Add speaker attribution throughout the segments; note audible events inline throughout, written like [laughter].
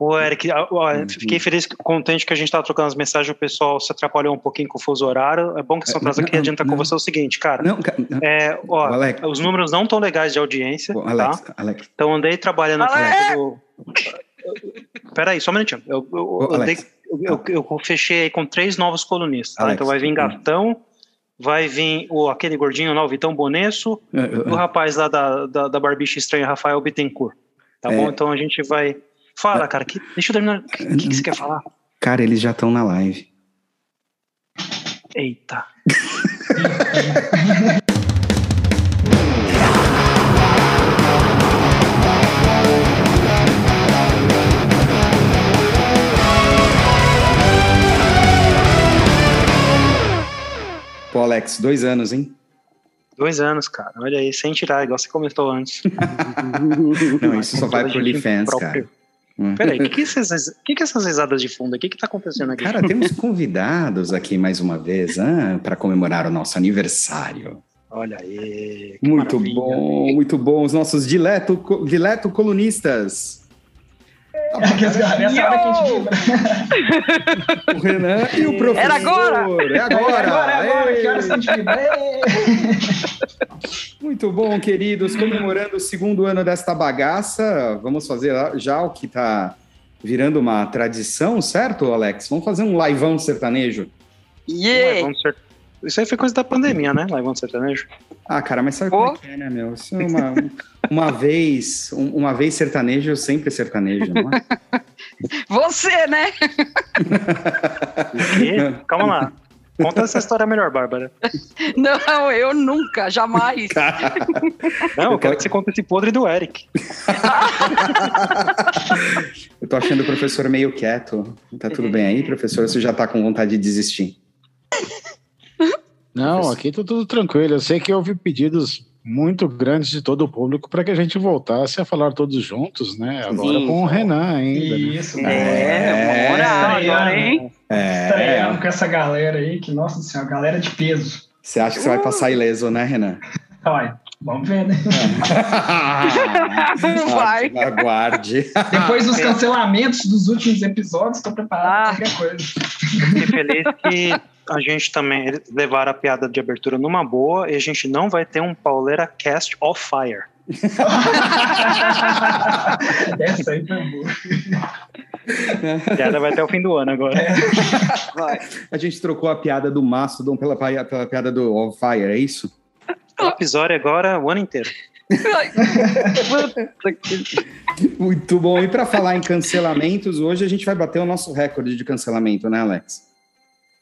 Speaker 1: Ô, Eric, ó, fiquei feliz, contente que a gente estava trocando as mensagens, o pessoal se atrapalhou um pouquinho com o fuso horário. É bom que você atrás aqui adianta com você o seguinte, cara. Não, é, ó, Alex, os números não estão legais de audiência. Alex, tá? Alex. Então andei trabalhando aqui do. Peraí, só um minutinho. Eu, eu, Ô, andei, eu, eu, fechei com três novos colunistas. Tá? Então vai vir Gatão, vai vir o, aquele gordinho lá, o Vitão Bonesso, o rapaz lá da, da, da Barbicha Estranha, Rafael Bittencourt. Tá é. bom? Então a gente vai Fala, cara. Que, deixa eu terminar. O que, que, você quer falar?
Speaker 2: Cara, eles já estão na live.
Speaker 1: Eita.
Speaker 2: Pô, Alex, dois anos, hein?
Speaker 1: Dois anos, cara. Olha aí, sem tirar, igual você comentou antes. [laughs]
Speaker 2: Não, isso só vai pro OnlyFans, cara.
Speaker 1: Hum. Peraí, o que, que, essas, que, que essas risadas de fundo? O que está acontecendo aqui?
Speaker 2: Cara, temos convidados aqui mais uma vez ah, para comemorar o nosso aniversário.
Speaker 1: Olha aí.
Speaker 2: Muito maravilha. bom, muito bom. Os nossos dileto, dileto colunistas.
Speaker 3: É, essa hora que a gente
Speaker 2: vibra. [laughs] o Renan e o professor.
Speaker 3: Era agora!
Speaker 2: É agora! É agora,
Speaker 3: é agora. Que horas a gente vibra?
Speaker 2: Muito bom, queridos. Comemorando o segundo ano desta bagaça, vamos fazer já o que está virando uma tradição, certo, Alex? Vamos fazer um liveão sertanejo.
Speaker 1: Yeah! Isso aí foi coisa da pandemia, né? Liveão sertanejo.
Speaker 2: Ah, cara, mas sabe oh. como é que é, né, meu? Isso é uma, uma vez, uma vez sertanejo, sempre sertanejo, não é? [laughs]
Speaker 3: Você, né? [laughs]
Speaker 1: Calma lá. Conta essa história melhor, Bárbara.
Speaker 3: Não, eu nunca, jamais.
Speaker 1: Não, eu quero que você conte esse podre do Eric. [laughs]
Speaker 2: eu tô achando o professor meio quieto. Tá tudo bem aí, professor? Você já tá com vontade de desistir?
Speaker 4: Não, aqui tá tudo tranquilo. Eu sei que houve pedidos muito grandes de todo o público para que a gente voltasse a falar todos juntos, né? Agora Sim. com o Renan ainda.
Speaker 3: Né? Isso, né? É, é, moral agora, hein?
Speaker 5: É. Estreando com essa galera aí, que, nossa senhora, galera de peso.
Speaker 2: Você acha que você vai passar ileso, né, Renan?
Speaker 5: Vai. Vamos ver, né? [laughs]
Speaker 3: vai.
Speaker 2: Aguarde.
Speaker 5: Depois dos cancelamentos dos últimos episódios, estou preparado para qualquer coisa.
Speaker 1: Fiquei feliz que a gente também levar a piada de abertura numa boa e a gente não vai ter um Pauleira Cast off fire. [laughs]
Speaker 5: Essa aí foi boa.
Speaker 1: A piada vai até o fim do ano agora. É.
Speaker 2: A gente trocou a piada do Mastodon pela, pela piada do Off Fire, é isso?
Speaker 1: O episódio agora o ano inteiro. [laughs]
Speaker 2: Muito bom. E para falar em cancelamentos, hoje a gente vai bater o nosso recorde de cancelamento, né, Alex?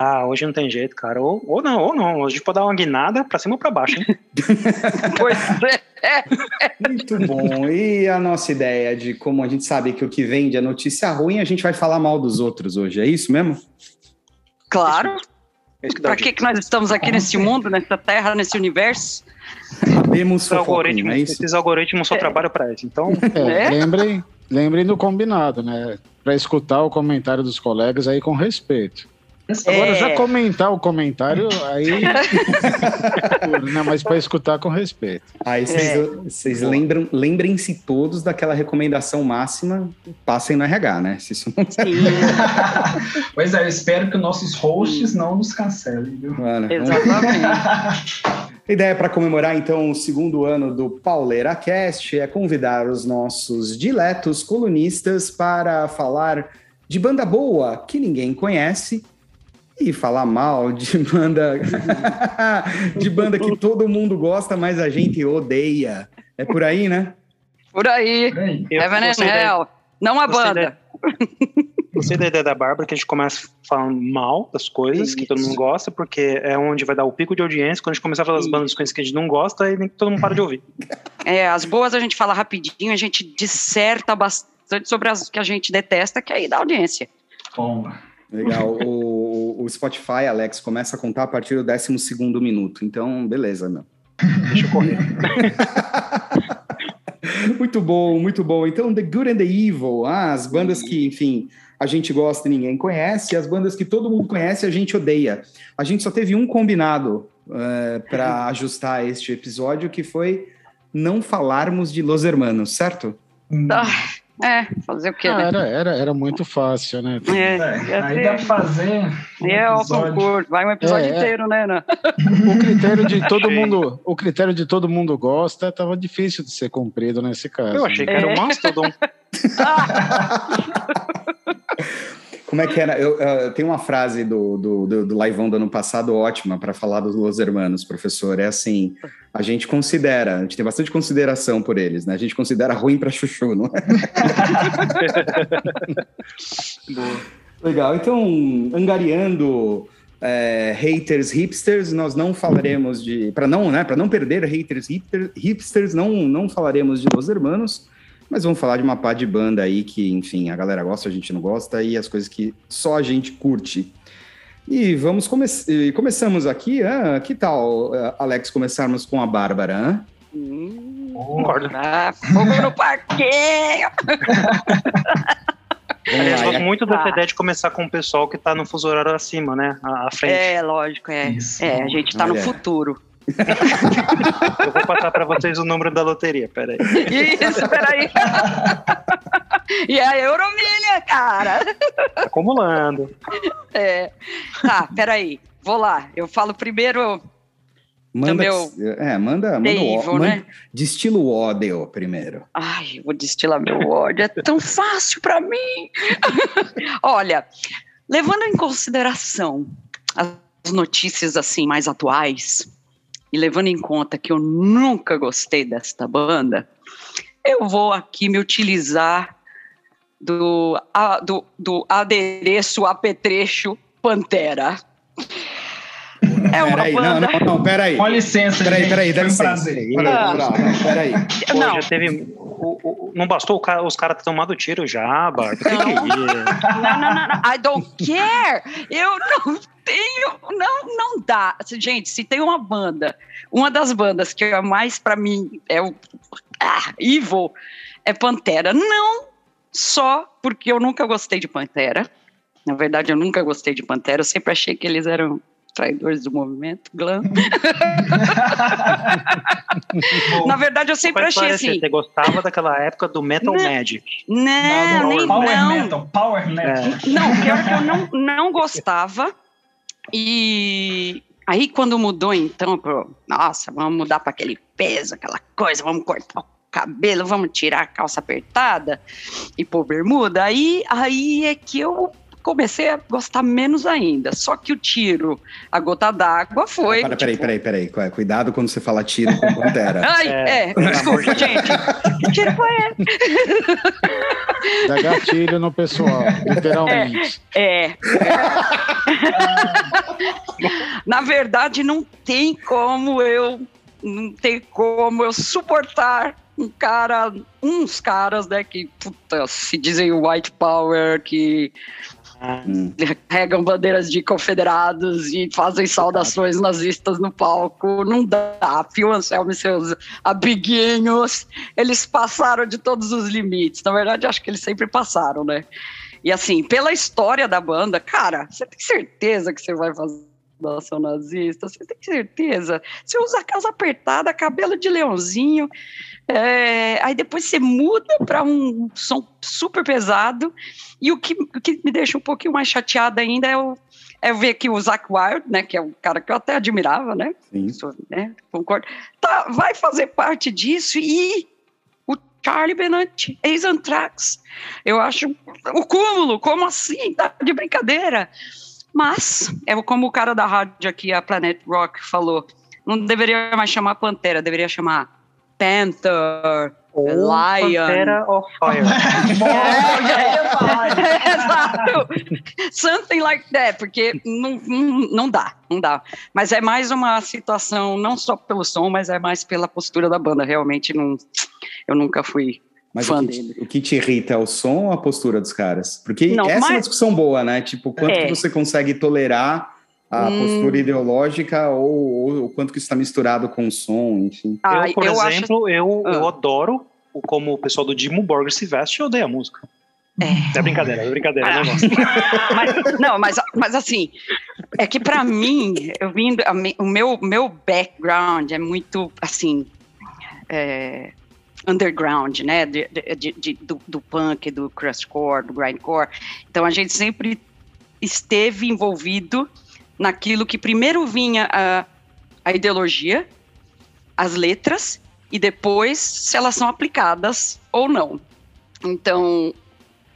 Speaker 1: Ah, hoje não tem jeito, cara. Ou, ou não, ou não. Hoje pode dar uma guinada pra cima ou pra baixo, hein? [laughs]
Speaker 3: pois é.
Speaker 2: Muito bom. E a nossa ideia de como a gente sabe que o que vende é notícia ruim, a gente vai falar mal dos outros hoje. É isso mesmo?
Speaker 3: Claro. É para que, que nós estamos aqui nesse [laughs] mundo, nessa terra, nesse universo?
Speaker 2: Sabemos
Speaker 1: algoritmos, é Esses algoritmos só é. trabalham para isso. Então, [laughs]
Speaker 4: é, é. lembrem, lembrem do combinado, né? Para escutar o comentário dos colegas aí com respeito. Agora, já é. comentar o comentário, aí. [laughs] não, mas para escutar com respeito.
Speaker 2: Aí vocês é. lembram, lembrem-se todos daquela recomendação máxima: passem no RH, né? Se isso não... [laughs]
Speaker 5: pois é, eu espero que nossos hosts não nos cancelem, viu?
Speaker 3: Mano, Exatamente.
Speaker 2: A [laughs] ideia para comemorar, então, o segundo ano do Pauleira Cast é convidar os nossos diletos colunistas para falar de banda boa que ninguém conhece e falar mal de [laughs] banda de banda que todo mundo gosta, mas a gente odeia. É por aí, né?
Speaker 3: Por aí. Heaven and Hell. Não a banda.
Speaker 1: Gostei da ideia da Bárbara que a gente começa falando mal das coisas Isso. que todo mundo gosta, porque é onde vai dar o pico de audiência. Quando a gente começar a falar das bandas coisas que a gente não gosta, aí nem todo mundo para de ouvir.
Speaker 3: É, as boas a gente fala rapidinho, a gente disserta bastante sobre as que a gente detesta, que aí dá audiência.
Speaker 5: Bom.
Speaker 2: Legal. o, o Spotify, Alex, começa a contar a partir do 12 minuto. Então, beleza, meu.
Speaker 1: Deixa eu correr. [laughs]
Speaker 2: muito bom, muito bom. Então, The Good and the Evil, ah, as bandas que, enfim, a gente gosta e ninguém conhece, e as bandas que todo mundo conhece a gente odeia. A gente só teve um combinado uh, eh, para [laughs] ajustar este episódio, que foi não falarmos de Los Hermanos, certo?
Speaker 3: Ah, É, fazer o quê,
Speaker 4: ah, né? Era, era, era muito fácil, né?
Speaker 5: É, é aí dá pra fazer. Um
Speaker 3: é, o concurso, vai um episódio é, é. inteiro, né? né?
Speaker 4: O critério de [laughs] todo mundo, o critério de todo mundo gosta, tava difícil de ser cumprido nesse caso.
Speaker 1: Eu achei que era o um Mastodon. [laughs] [laughs]
Speaker 2: Como é que era? Eu, eu tenho uma frase do, do, do, do Laivão do ano passado ótima para falar dos Los Hermanos, professor. É assim: a gente considera, a gente tem bastante consideração por eles, né? A gente considera ruim para chuchu, não é? [laughs] Legal. Então, angariando é, haters hipsters, nós não falaremos de. Para não, né? Não perder haters hipsters, não, não falaremos de Los Hermanos mas vamos falar de uma pá de banda aí que, enfim, a galera gosta, a gente não gosta, e as coisas que só a gente curte. E vamos come começamos aqui. Ah, que tal, Alex, começarmos com a Bárbara?
Speaker 3: Hum, Concordo. Ah, fogo no parquinho! [laughs]
Speaker 1: Aliás, gosto muito da ah. ideia de começar com o pessoal que está no fuso horário acima, né? À frente.
Speaker 3: É, lógico, é. Isso. É, a gente está no futuro.
Speaker 1: Eu vou passar para vocês o número da loteria, peraí.
Speaker 3: Isso, peraí. E a Euromilha, cara.
Speaker 1: Acumulando.
Speaker 3: É. Tá, peraí. Vou lá. Eu falo primeiro.
Speaker 2: Manda, meu é, manda, manda, o, né? destila o ódio primeiro.
Speaker 3: Ai, vou destilar meu ódio. É tão fácil para mim. Olha, levando em consideração as notícias assim mais atuais, e levando em conta que eu nunca gostei desta banda, eu vou aqui me utilizar do, a, do, do adereço apetrecho Pantera.
Speaker 2: É uma peraí, banda... não, não, não, peraí.
Speaker 5: Com licença,
Speaker 2: peraí,
Speaker 5: gente.
Speaker 2: Peraí, dá licença. Peraí,
Speaker 1: não, peraí. Pô, não. já teve... O, o, não bastou cara, os caras ter tomado tiro já, Bárbara?
Speaker 3: Não. Que é não, não, não, não. I don't care. Eu não tenho... Não, não dá. Gente, se tem uma banda, uma das bandas que é mais para mim é o... Ah, Evil, é Pantera. Não só porque eu nunca gostei de Pantera. Na verdade, eu nunca gostei de Pantera. Eu sempre achei que eles eram traidores do movimento, glam. [laughs] Na verdade, eu sempre achei assim.
Speaker 1: Você gostava daquela época do Metal não, Magic?
Speaker 3: Não, não, nem
Speaker 5: Power
Speaker 3: não.
Speaker 5: Metal, Power Metal. É.
Speaker 3: Não, pior que eu não, não gostava. E aí, quando mudou, então, pro, nossa, vamos mudar para aquele peso, aquela coisa, vamos cortar o cabelo, vamos tirar a calça apertada e pôr bermuda. Aí, aí é que eu comecei a gostar menos ainda. Só que o tiro, a gota d'água foi.
Speaker 2: Para, peraí, tipo... peraí, peraí, peraí. Cuidado quando você fala tiro com pantera. [laughs]
Speaker 3: Ai, é, é desculpa, gente. Que tiro foi
Speaker 4: Dá gatilho no pessoal, literalmente.
Speaker 3: É. é. [laughs] Na verdade, não tem como eu. Não tem como eu suportar um cara, uns caras, né, que puta, se dizem white power, que Hum. Regam bandeiras de confederados e fazem saudações nazistas no palco. Não dá. Phil Anselmo e seus amiguinhos, eles passaram de todos os limites. Na verdade, acho que eles sempre passaram, né? E assim, pela história da banda, cara, você tem certeza que você vai fazer nação nazista? Você tem certeza? Você usa casa apertada, cabelo de leãozinho, é, aí depois você muda para um som super pesado. E o que, o que me deixa um pouquinho mais chateada ainda é, o, é ver que o Zach Wild, né, que é um cara que eu até admirava, né? Sim. né concordo. Tá, vai fazer parte disso e o Charlie Benante, ex-Anthrax. Eu acho o cúmulo, como assim? Tá de brincadeira. Mas, é como o cara da rádio aqui, a Planet Rock, falou, não deveria mais chamar Pantera, deveria chamar Panther, Ou Lion.
Speaker 1: Pantera of Fire. [laughs] [laughs]
Speaker 3: Exato. Something like that, porque não, não dá, não dá. Mas é mais uma situação, não só pelo som, mas é mais pela postura da banda. Realmente, não, eu nunca fui mas fã
Speaker 2: o que,
Speaker 3: dele.
Speaker 2: O que te irrita é o som ou a postura dos caras? Porque não, essa mas... é uma discussão boa, né? Tipo, quanto é. que você consegue tolerar a hum. postura ideológica ou, o quanto que está misturado com o som, enfim.
Speaker 1: Ah, eu, por eu exemplo, acho... eu, ah. eu adoro como o pessoal do Dimo Borger se veste e odeia a música. É, é brincadeira, é brincadeira, ah, [laughs]
Speaker 3: mas, não, mas, mas assim, é que para mim, eu vindo, o meu, meu background é muito, assim, é, underground, né, de, de, de, do, do punk, do crustcore, do grindcore. Então a gente sempre esteve envolvido naquilo que primeiro vinha a, a ideologia, as letras e depois se elas são aplicadas ou não. Então,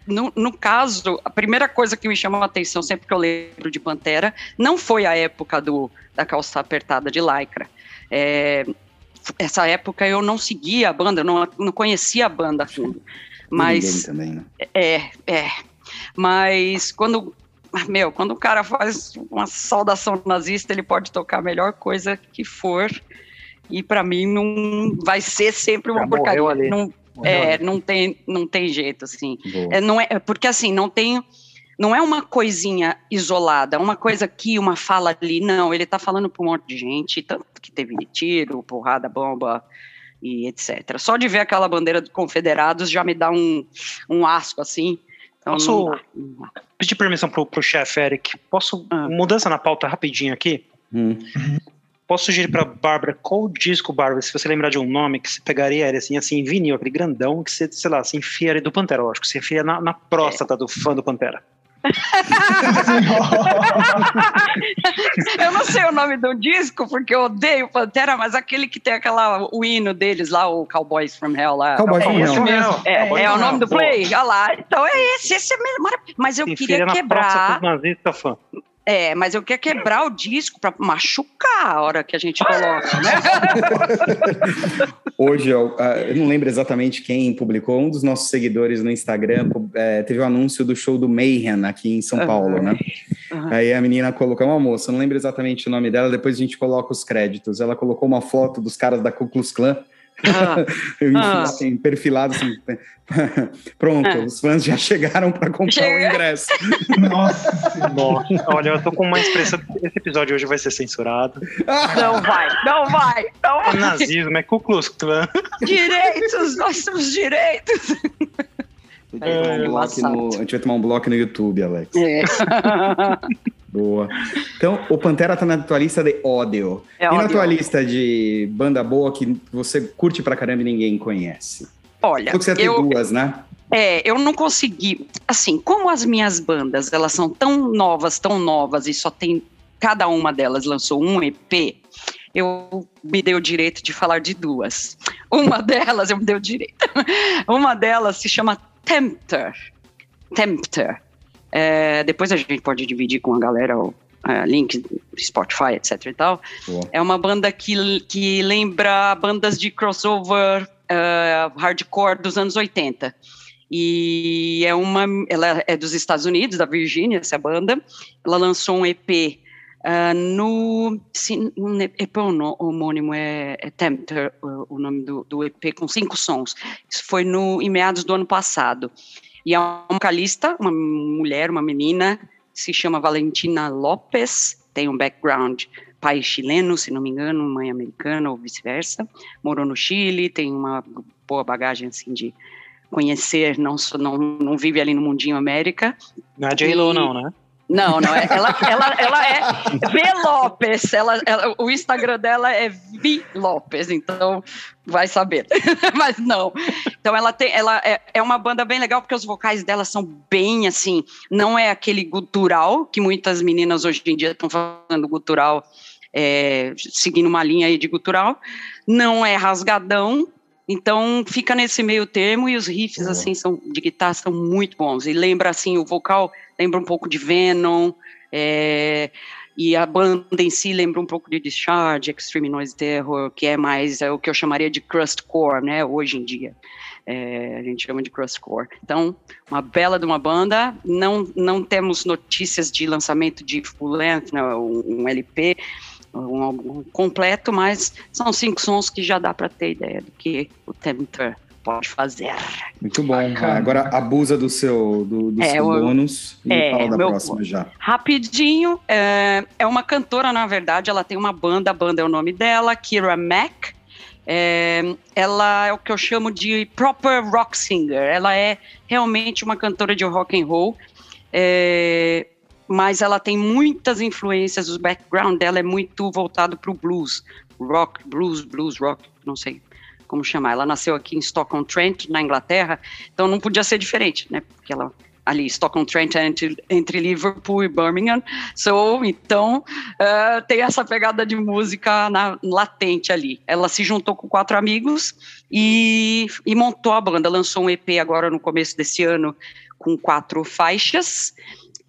Speaker 3: no, no, caso, a primeira coisa que me chamou a atenção sempre que eu lembro de Pantera não foi a época do, da calça apertada de lycra. É, essa época eu não seguia a banda, não, não conhecia a banda a fundo. Mas. Também, né? É, é. Mas quando. [laughs] Meu, quando o cara faz uma saudação nazista, ele pode tocar a melhor coisa que for. E para mim não vai ser sempre uma Já porcaria. Não, é, não tem, não tem jeito, assim. É, não é, porque assim, não tem. Não é uma coisinha isolada, uma coisa aqui, uma fala ali. Não, ele tá falando para um monte de gente, tanto que teve tiro, porrada, bomba e etc. Só de ver aquela bandeira dos confederados já me dá um, um asco, assim.
Speaker 1: Então, Posso pedir permissão pro, pro chefe, Eric? Posso, ah. mudança na pauta rapidinho aqui? Hum. Posso sugerir pra Bárbara qual disco, Bárbara, se você lembrar de um nome, que você pegaria ele assim, assim, vinil, aquele grandão, que você, sei lá, se enfia do Pantera, lógico, você enfia na, na próstata é. do fã do Pantera.
Speaker 3: Eu não sei o nome do disco, porque eu odeio Pantera, mas aquele que tem aquela, o hino deles lá, o Cowboys from Hell lá.
Speaker 2: Cowboys from Hell.
Speaker 3: É, é, é o nome do play, olha lá. Então é esse, esse é maravilhoso. Mas eu queria quebrar.
Speaker 1: Nazista, fã.
Speaker 3: É, mas eu quero quebrar o disco para machucar a hora que a gente coloca, né? [laughs]
Speaker 2: Hoje, eu, ah, eu, não lembro exatamente quem publicou, um dos nossos seguidores no Instagram é, teve o um anúncio do show do Mayhem aqui em São uhum. Paulo, né? Uhum. Aí a menina colocou, uma moça, não lembro exatamente o nome dela, depois a gente coloca os créditos. Ela colocou uma foto dos caras da Ku Klux Klan ah, [laughs] ah. assim, perfilado assim. [laughs] Pronto, ah. os fãs já chegaram para comprar Chega. o ingresso. [laughs]
Speaker 1: Nossa, Nossa, olha, eu tô com uma expressão. Esse episódio hoje vai ser censurado.
Speaker 3: Não vai, não vai, não vai.
Speaker 1: É nazismo, é Ku Klux Klan.
Speaker 3: Direitos, nós temos direitos.
Speaker 2: É, um no, a gente vai tomar um bloco no YouTube, Alex. É. Boa. Então, o Pantera tá na tua lista de ódio. É e ódio. na tua lista de banda boa que você curte pra caramba e ninguém conhece?
Speaker 3: Olha,
Speaker 2: você tem eu, duas, né?
Speaker 3: É, eu não consegui. Assim, como as minhas bandas, elas são tão novas, tão novas, e só tem. Cada uma delas lançou um EP, eu me dei o direito de falar de duas. Uma [laughs] delas, eu me dei o direito. Uma delas se chama Tempter. Tempter. É, depois a gente pode dividir com a galera o uh, link Spotify, etc e tal. É uma banda que, que lembra bandas de crossover uh, hardcore dos anos 80. E é uma, ela é dos Estados Unidos, da Virgínia, essa banda. Ela lançou um EP Uh, no sim, um EP homônimo é, é Tempter, o, o nome do, do, EP, com cinco sons. Isso foi no, em meados do ano passado. E é uma vocalista, uma mulher, uma menina, se chama Valentina Lopes, tem um background pai chileno, se não me engano, mãe americana ou vice-versa. Morou no Chile, tem uma boa bagagem assim de conhecer, não, não, não vive ali no mundinho América.
Speaker 1: Não é J-Lo, não, né?
Speaker 3: Não, não é. Ela, ela, ela é V Lopes. Ela, ela, o Instagram dela é Vi Lopes, então vai saber. [laughs] Mas não. Então ela tem, ela é, é uma banda bem legal porque os vocais dela são bem assim. Não é aquele gutural que muitas meninas hoje em dia estão fazendo gutural, é, seguindo uma linha aí de gutural. Não é rasgadão, então fica nesse meio termo e os riffs assim são de guitarra são muito bons e lembra assim o vocal lembra um pouco de Venom, é, e a banda em si lembra um pouco de Discharge, Extreme Noise Terror, que é mais é o que eu chamaria de crustcore, né, hoje em dia. É, a gente chama de crustcore. Então, uma bela de uma banda, não, não temos notícias de lançamento de full length, né, um, um LP, um álbum completo, mas são cinco sons que já dá para ter ideia do que o Tempter pode fazer.
Speaker 2: Muito bom. Bacana. Agora abusa do seu, do, do é, seu bônus e é, fala da meu, próxima já.
Speaker 3: Rapidinho, é, é uma cantora, na verdade, ela tem uma banda, a banda é o nome dela, Kira Mack. É, ela é o que eu chamo de proper rock singer. Ela é realmente uma cantora de rock and roll, é, mas ela tem muitas influências. O background dela é muito voltado para o blues, rock, blues, blues, rock, não sei como chamar. Ela nasceu aqui em Stockholm-Trent, na Inglaterra, então não podia ser diferente, né? Porque ela ali Stockholm-Trent entre, entre Liverpool e Birmingham. So, então uh, tem essa pegada de música na, latente ali. Ela se juntou com quatro amigos e, e montou a banda. Lançou um EP agora no começo desse ano com quatro faixas.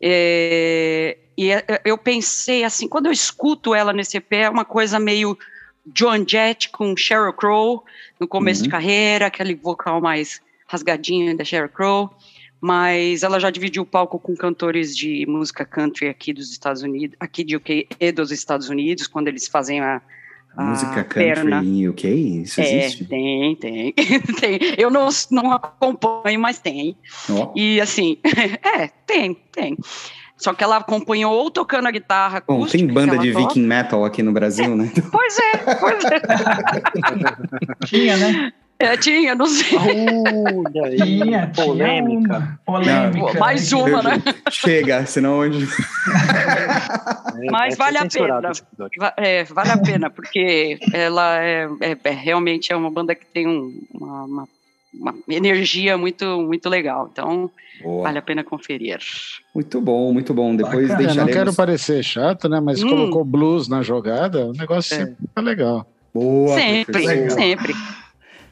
Speaker 3: É, e é, eu pensei assim, quando eu escuto ela nesse EP, é uma coisa meio John Jett com Sheryl Crow no começo uhum. de carreira, aquele vocal mais rasgadinho da Sheryl Crow mas ela já dividiu o palco com cantores de música country aqui dos Estados Unidos, aqui de UK e dos Estados Unidos, quando eles fazem a, a
Speaker 2: música country perna. em UK? Isso é, existe?
Speaker 3: Tem, tem, [laughs] tem. Eu não, não acompanho, mas tem. Oh. E assim, [laughs] é, tem, tem. Só que ela acompanhou ou tocando a guitarra
Speaker 2: Bom, tem banda de toca. viking metal aqui no Brasil,
Speaker 3: é,
Speaker 2: né?
Speaker 3: Pois é, pois é. [laughs]
Speaker 5: Tinha, né?
Speaker 3: É, tinha, não sei.
Speaker 5: Uh, tinha, polêmica.
Speaker 3: polêmica. Mais uma, né?
Speaker 2: Chega, senão hoje.
Speaker 3: Mas vale a pena. É, vale a pena, porque ela é, é, é, realmente é uma banda que tem um, uma, uma, uma, energia muito, muito legal. Então, Boa. vale a pena conferir.
Speaker 2: Muito bom, muito bom. Depois Bacana. deixaremos...
Speaker 4: Não quero parecer chato, né? Mas hum. colocou blues na jogada, o negócio é. sempre tá legal.
Speaker 3: Boa, sempre, sempre.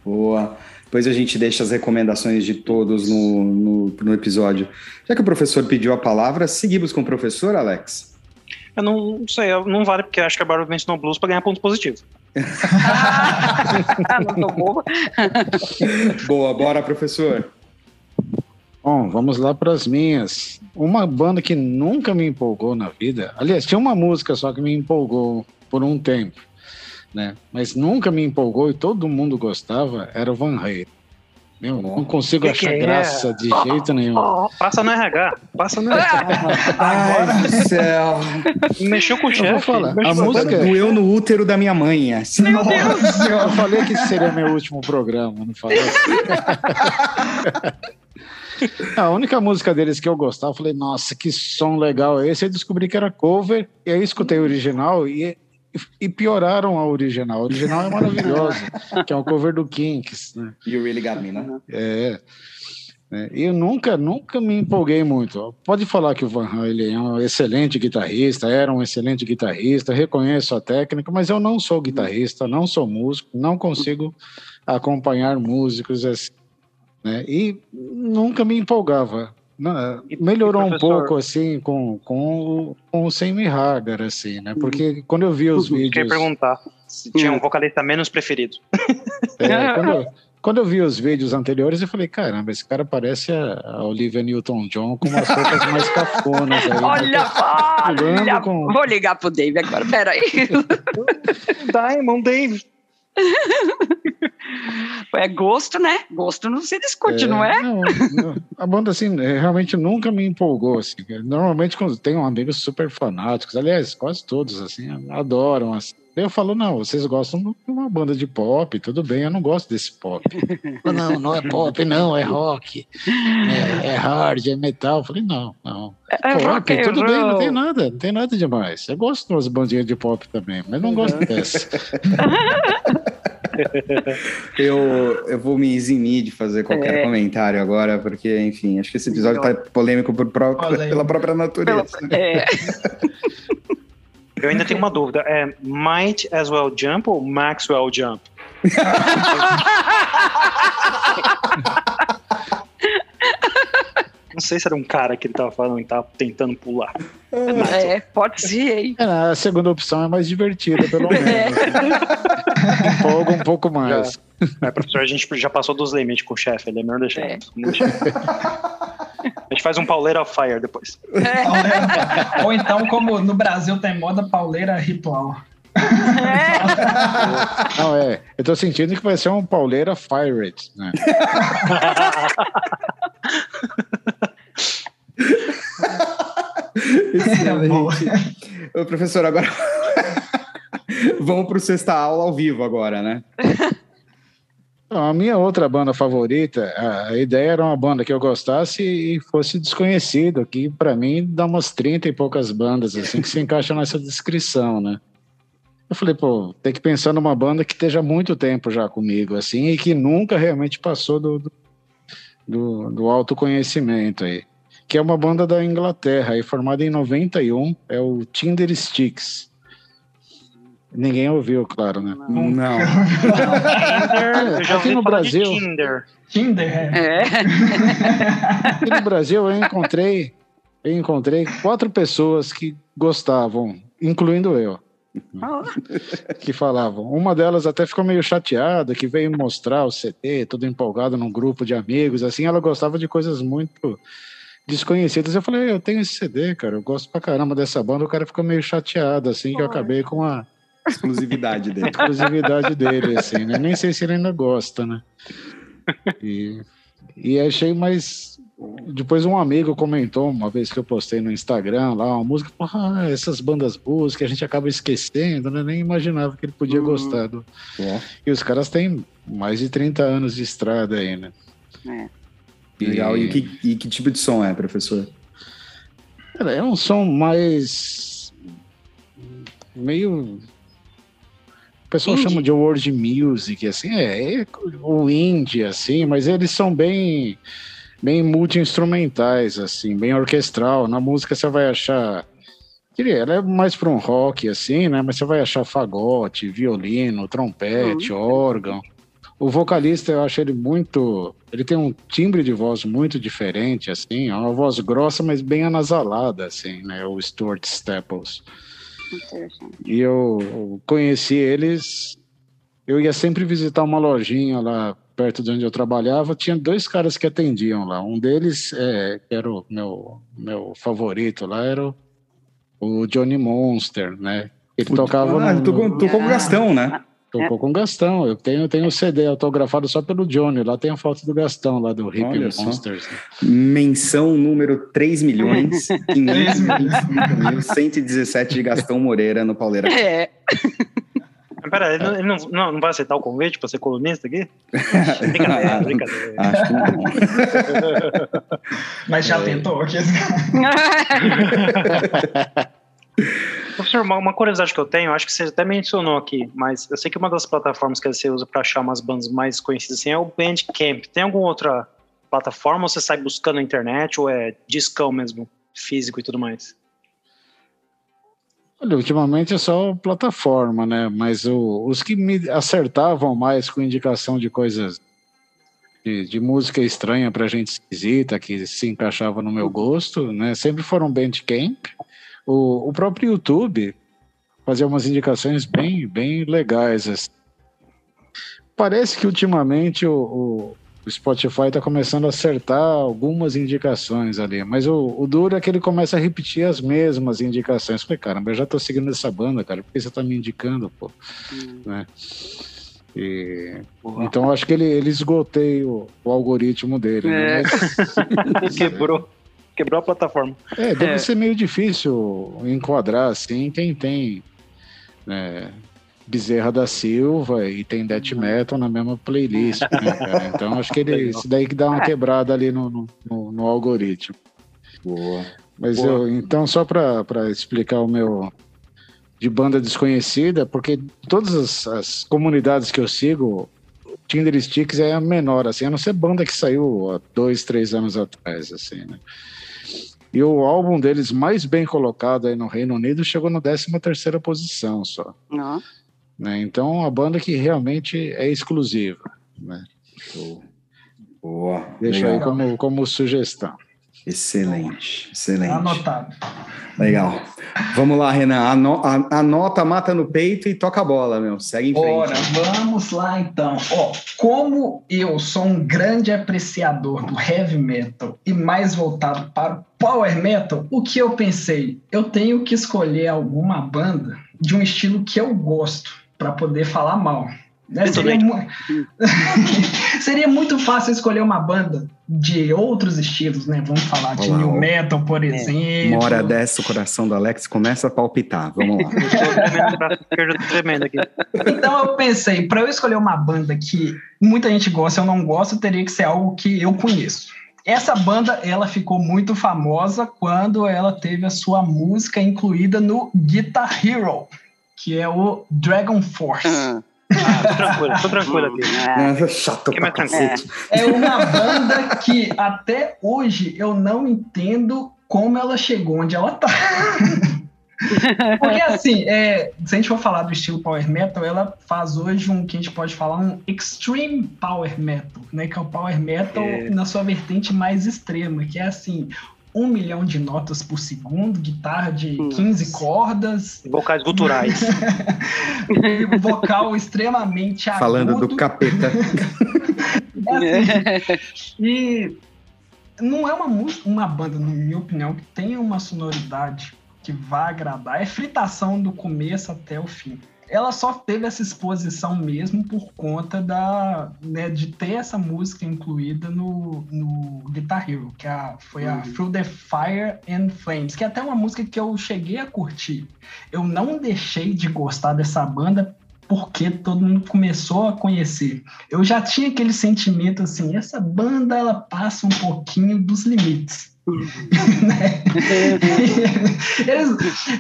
Speaker 2: Boa. Depois a gente deixa as recomendações de todos no, no, no, episódio. Já que o professor pediu a palavra, seguimos com o professor, Alex?
Speaker 1: Eu não, não sei, não vale, porque acho que a Bárbara mencionou blues para ganhar ponto positivo. [laughs]
Speaker 3: não tô boa.
Speaker 2: boa, bora, professor.
Speaker 4: Bom, vamos lá para as minhas. Uma banda que nunca me empolgou na vida. Aliás, tinha uma música só que me empolgou por um tempo né? Mas nunca me empolgou e todo mundo gostava, era o Van Halen. Eu não consigo que achar que é? graça de jeito nenhum.
Speaker 1: Passa no RH. Passa no RH. [laughs]
Speaker 2: Ai do céu.
Speaker 1: Mexeu com o chefe.
Speaker 2: A música doeu no útero da minha mãe. Assim.
Speaker 4: Meu Deus. Eu falei que seria meu último programa, não falei? [laughs] A única música deles que eu gostava, eu falei, nossa, que som legal é esse. Eu descobri que era cover, e aí escutei o original, e e pioraram a original. A original é maravilhosa, [laughs] que é o cover do Kinks. Né?
Speaker 2: You Really Got Me, né?
Speaker 4: É. é. Eu nunca, nunca me empolguei muito. Pode falar que o Van Halen é um excelente guitarrista, era um excelente guitarrista, reconheço a técnica, mas eu não sou guitarrista, não sou músico, não consigo acompanhar músicos assim. Né? E nunca me empolgava. Não, melhorou um pouco assim com, com, com o Sammy Hagar, assim, né? Porque uhum. quando eu vi os vídeos. Eu
Speaker 1: queria perguntar se tinha um vocalista menos preferido.
Speaker 4: É, quando, eu, quando eu vi os vídeos anteriores, eu falei, caramba, esse cara parece a, Olivia Newton-John com umas roupas mais cafonas aí. Né?
Speaker 3: Olha, olha com... vou ligar pro Dave agora, peraí.
Speaker 1: Diamond Dave. [laughs]
Speaker 3: é gosto, né? Gosto não se discute, é, não é? Não,
Speaker 4: não. A banda, assim, é, realmente nunca me empolgou. Assim. Normalmente, quando tenho amigos super fanáticos, aliás, quase todos, assim, adoram. Assim. Eu falo, não, vocês gostam de uma banda de pop, tudo bem, eu não gosto desse pop. [laughs] não, não é pop, não, é rock, é, é hard, é metal. Eu falei, não, não. É, é pop, rock, tudo bem, não tem nada, não tem nada demais. Eu gosto de umas bandinhas de pop também, mas não gosto dessa. [laughs] [laughs]
Speaker 2: eu, eu vou me eximir de fazer qualquer é. comentário agora, porque, enfim, acho que esse episódio está polêmico por próprio, pela própria natureza. Pela, é.
Speaker 1: Eu ainda tenho uma dúvida. É Might as well jump ou Maxwell jump? [laughs] Não sei se era um cara que ele tava falando e tava tentando pular.
Speaker 3: É, pode ser, hein? É,
Speaker 4: a segunda opção é mais divertida, pelo menos. É. Um pouco mais.
Speaker 1: Já, é, professor, a gente já passou dos limites com o chefe, ele é melhor deixar. É. A gente faz um pauleira of fire depois.
Speaker 5: É. Ou então, como no Brasil tem moda, pauleira ritual.
Speaker 4: É. [laughs] Não, é. Eu tô sentindo que vai ser um pauleira fire né?
Speaker 2: Excelente. [laughs] Ô, professor, agora [laughs] vamos para o sexta aula ao vivo agora, né?
Speaker 4: A minha outra banda favorita, a ideia era uma banda que eu gostasse e fosse desconhecido, que para mim dá umas 30 e poucas bandas assim que se encaixam nessa descrição, né? Eu falei, pô, tem que pensar numa banda que esteja muito tempo já comigo, assim, e que nunca realmente passou do, do, do autoconhecimento aí. Que é uma banda da Inglaterra, aí, formada em 91, é o Tinder Sticks. Ninguém ouviu, claro, né?
Speaker 2: Não. não.
Speaker 1: Tinder, já Aqui no Brasil. Tinder.
Speaker 5: Tinder,
Speaker 3: é.
Speaker 4: Aqui no Brasil eu encontrei, eu encontrei quatro pessoas que gostavam, incluindo eu. [laughs] que falavam. Uma delas até ficou meio chateada, que veio mostrar o CD, todo empolgado num grupo de amigos, assim, ela gostava de coisas muito desconhecidas. Eu falei, eu tenho esse CD, cara, eu gosto pra caramba dessa banda. O cara ficou meio chateado, assim, que eu acabei com a
Speaker 2: exclusividade dele.
Speaker 4: exclusividade dele, assim, né? Nem sei se ele ainda gosta, né? E, e achei mais depois um amigo comentou uma vez que eu postei no Instagram lá uma música, ah, essas bandas boas que a gente acaba esquecendo, né? Nem imaginava que ele podia uhum. gostar. Do... É. E os caras têm mais de 30 anos de estrada aí, né?
Speaker 2: É. Legal. E, e, que, e que tipo de som é, professor?
Speaker 4: é um som mais meio o pessoal indie. chama de world music, assim, é, é o indie, assim, mas eles são bem bem multi-instrumentais, assim, bem orquestral. Na música você vai achar. Ela é mais para um rock, assim, né? Mas você vai achar fagote, violino, trompete, uhum. órgão. O vocalista, eu acho ele muito. Ele tem um timbre de voz muito diferente, assim, é uma voz grossa, mas bem anasalada, assim, né? O Stuart Staples. E eu conheci eles. Eu ia sempre visitar uma lojinha lá perto de onde eu trabalhava, tinha dois caras que atendiam lá. Um deles, é, que era o meu, meu favorito lá, era o, o Johnny Monster, né? Ele o, tocava.
Speaker 2: Ah, no, tocou, tocou com o Gastão, né?
Speaker 4: Tocou com o Gastão. Eu tenho, tenho um CD autografado só pelo Johnny. Lá tem a foto do Gastão, lá do Hip Monsters.
Speaker 2: Menção número 3 milhões [laughs] 117 de Gastão Moreira no Pauleira.
Speaker 3: É.
Speaker 1: Pera, ele, não, ele não, não, não, vai aceitar o convite para ser colunista aqui? [laughs] brincadeira, brincadeira. Acho que não.
Speaker 5: Mas já é. tentou aqui. [laughs]
Speaker 1: Professor, uma, uma, curiosidade que eu tenho, acho que você até mencionou aqui, mas eu sei que uma das plataformas que você usa para achar umas bandas mais conhecidas assim é o Bandcamp. Tem alguma outra plataforma ou você sai buscando na internet ou é discão mesmo, físico e tudo mais?
Speaker 4: Olha, ultimamente é só plataforma, né? Mas o, os que me acertavam mais com indicação de coisas de, de música estranha para gente esquisita, que se encaixava no meu gosto, né? Sempre foram Bandcamp. O, o próprio YouTube fazia umas indicações bem, bem legais. Assim. Parece que ultimamente o, o Spotify está começando a acertar algumas indicações ali, mas o, o, duro é que ele começa a repetir as mesmas indicações. Falei, caramba, eu já estou seguindo essa banda, cara, por que você está me indicando, pô? Hum. Né? E, então acho que ele, ele esgotei o, o algoritmo dele. Né?
Speaker 1: É. Né? Mas, [laughs] [laughs] Quebrou. Quebrou a plataforma.
Speaker 4: É, deve é. ser meio difícil enquadrar assim quem tem né, Bezerra da Silva e tem Death uhum. Metal na mesma playlist, né, [laughs] Então acho que ele, isso daí que dá uma quebrada ali no, no, no algoritmo.
Speaker 2: Boa.
Speaker 4: Mas
Speaker 2: Boa.
Speaker 4: eu, então, só para explicar o meu de banda desconhecida, porque todas as, as comunidades que eu sigo, Tinder Sticks é a menor, assim, a não ser banda que saiu há dois, três anos atrás, assim, né? E o álbum deles mais bem colocado aí no Reino Unido chegou na 13 terceira posição só.
Speaker 3: Não.
Speaker 4: Né? Então, a banda que realmente é exclusiva. Né?
Speaker 2: Show. Boa.
Speaker 4: Deixa Legal. aí como, como sugestão.
Speaker 2: Excelente, excelente.
Speaker 5: Anotado.
Speaker 2: Legal. Vamos lá, Renan. Anota, mata no peito e toca a bola, meu. Segue em frente.
Speaker 5: Bora, vamos lá então. Ó, como eu sou um grande apreciador do heavy metal e mais voltado para o power metal, o que eu pensei? Eu tenho que escolher alguma banda de um estilo que eu gosto para poder falar mal. Né? Seria, mu... [laughs] Seria muito fácil escolher uma banda de outros estilos, né? Vamos falar de new metal, por é. exemplo.
Speaker 2: Uma hora dessa, o coração do Alex começa a palpitar. Vamos lá.
Speaker 5: então eu pensei, para eu escolher uma banda que muita gente gosta, eu não gosto, teria que ser algo que eu conheço. Essa banda, ela ficou muito famosa quando ela teve a sua música incluída no Guitar Hero que é o Dragon Force.
Speaker 1: Ah. Ah, tô tranquilo, tô tranquilo aqui.
Speaker 2: É, é chato pra cacete.
Speaker 5: É uma banda que até hoje eu não entendo como ela chegou onde ela tá. [laughs] Porque assim, é, se a gente for falar do estilo power metal, ela faz hoje um que a gente pode falar um extreme power metal, né? Que é o power metal é. na sua vertente mais extrema, que é assim, um milhão de notas por segundo, guitarra de 15 cordas.
Speaker 1: Vocais guturais. [laughs]
Speaker 5: vocal extremamente
Speaker 2: agudo. Falando do capeta.
Speaker 5: é assim, e não é uma, uma banda, na minha opinião, que tenha uma sonoridade que vá agradar. É fritação do começo até o fim ela só teve essa exposição mesmo por conta da, né, de ter essa música incluída no, no Guitar Hero, que a, foi a uhum. Through the Fire and Flames, que é até uma música que eu cheguei a curtir. Eu não deixei de gostar dessa banda porque todo mundo começou a conhecer. Eu já tinha aquele sentimento assim, essa banda ela passa um pouquinho dos limites. Né?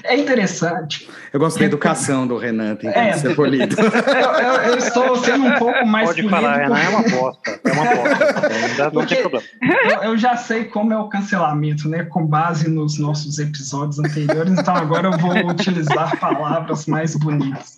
Speaker 5: é interessante.
Speaker 2: Eu gosto da educação do Renan, tem que é, ser polido.
Speaker 5: Eu, eu, eu, estou sendo um pouco mais
Speaker 1: Pode falar, Renan é uma bosta. É uma bosta. Não, tem problema.
Speaker 5: Eu, eu, já sei como é o cancelamento, né? Com base nos nossos episódios anteriores, então agora eu vou utilizar palavras mais bonitas.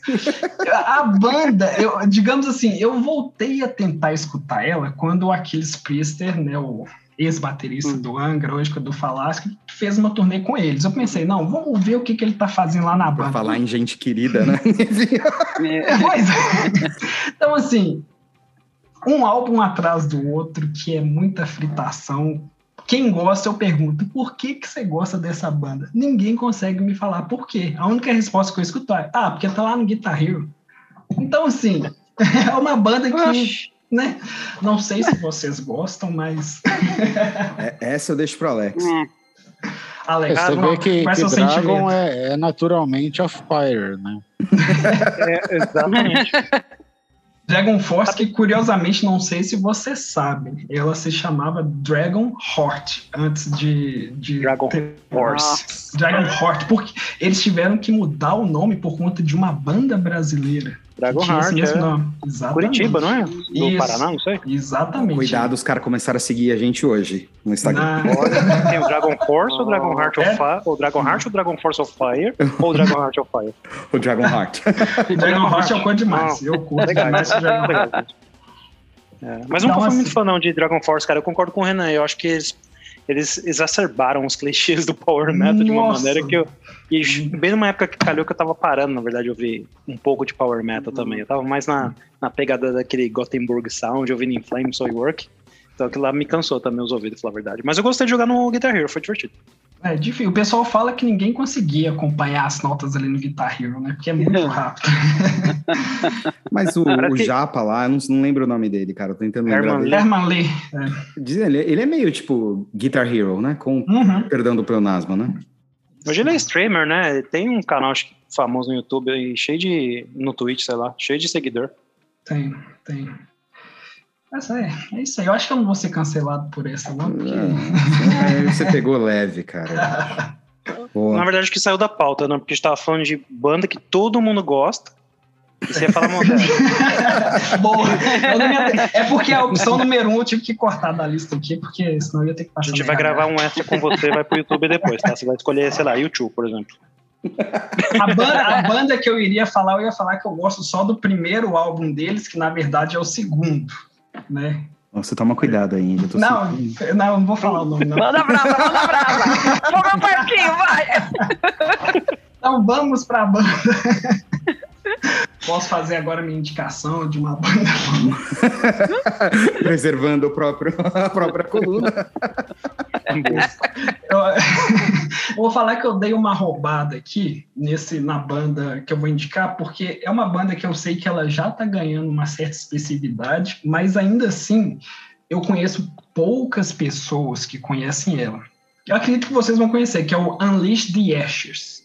Speaker 5: A banda, eu, digamos assim, eu voltei a tentar escutar ela quando o Aquiles Priester, né? O ex-baterista hum. do Angra, hoje do Falasco, fez uma turnê com eles. Eu pensei, não, vamos ver o que, que ele tá fazendo lá na banda.
Speaker 2: Pra falar em gente querida, né? [laughs]
Speaker 5: é, pois é. Então, assim, um álbum atrás do outro, que é muita fritação. Quem gosta, eu pergunto, por que, que você gosta dessa banda? Ninguém consegue me falar por quê. A única resposta que eu escuto é, ah, porque tá lá no Guitar Hero. Então, assim, [laughs] é uma banda que... Oxi né? Não sei se vocês gostam, mas.
Speaker 2: é, essa eu deixo pro Alex.
Speaker 4: É. Alex, você vê que, que Dragon é, é, naturalmente of fire, né? [laughs]
Speaker 1: é, exatamente.
Speaker 5: Dragon Force, que curiosamente, não sei se você sabe, ela se chamava Dragon Heart antes de. de
Speaker 1: Dragon ter... Force.
Speaker 5: Dragon Heart, porque eles tiveram que mudar o nome por conta de uma banda brasileira.
Speaker 1: Dragon Heart, é. Curitiba, não é? Do Isso. Paraná, não sei.
Speaker 5: Exatamente.
Speaker 2: Cuidado, os caras começaram a seguir a gente hoje no Instagram.
Speaker 1: Na... Tem o Dragon Force, o Dragon Heart of é? Fire, o Dragon Heart, o Dragon Force of Fire, ou o [laughs] Dragon Heart of Fire?
Speaker 2: o Dragon Heart. [laughs]
Speaker 5: o Dragon Heart é o cor demais. Ah, eu curto legal, demais o Dragon Heart.
Speaker 1: É, mas nunca fui assim, muito fã não de Dragon Force, cara. Eu concordo com o Renan. Eu acho que eles eles exacerbaram os clichês do Power Metal Nossa. de uma maneira que eu. E bem numa época que calhou que eu tava parando, na verdade, eu vi um pouco de Power Metal uhum. também. Eu tava mais na, na pegada daquele Gothenburg Sound, ouvindo In Flames, Soy Work. Então aquilo lá me cansou também os ouvidos, falar a verdade. Mas eu gostei de jogar no Guitar Hero, foi divertido.
Speaker 5: É difícil. O pessoal fala que ninguém conseguia acompanhar as notas ali no Guitar Hero, né? Porque é muito rápido. [laughs]
Speaker 2: Mas o, o Japa lá, eu não, não lembro o nome dele, cara. Eu tô tentando lembrar. Herman,
Speaker 5: Lee.
Speaker 2: É. Ele, ele é meio tipo Guitar Hero, né? Com uhum. perdão do pleonasmo, né?
Speaker 1: Hoje ele é streamer, né? Tem um canal acho, famoso no YouTube, cheio de. no Twitch, sei lá, cheio de seguidor.
Speaker 5: Tem, tem. Mas é, é isso aí. Eu acho que eu não vou ser cancelado por essa, não. Porque...
Speaker 2: É, você pegou leve, cara. [laughs]
Speaker 1: Na verdade, que saiu da pauta, não? Porque a gente tava falando de banda que todo mundo gosta. E você [laughs] ia falar mal
Speaker 5: Boa. É porque a opção número um eu tive que cortar da lista aqui, porque senão eu ia ter que passar.
Speaker 1: A gente vai gravar um extra com você vai pro YouTube depois, tá? Você vai escolher, sei lá, YouTube, por exemplo.
Speaker 5: A banda, a banda que eu iria falar, eu ia falar que eu gosto só do primeiro álbum deles, que na verdade é o segundo né?
Speaker 2: Você toma cuidado aí,
Speaker 5: já tô Não, sentindo. não, não vou falar o nome, não.
Speaker 3: Manda brava, manda brava. [laughs] Vamos um parquinho, vai.
Speaker 5: Então vamos pra banda. Posso fazer agora minha indicação de uma banda. [laughs]
Speaker 2: Preservando o próprio, a própria coluna.
Speaker 5: eu, eu, [laughs] vou falar que eu dei uma roubada aqui nesse, na banda que eu vou indicar, porque é uma banda que eu sei que ela já está ganhando uma certa especificidade, mas ainda assim eu conheço poucas pessoas que conhecem ela. Eu acredito que vocês vão conhecer, que é o Unleash the Ashes.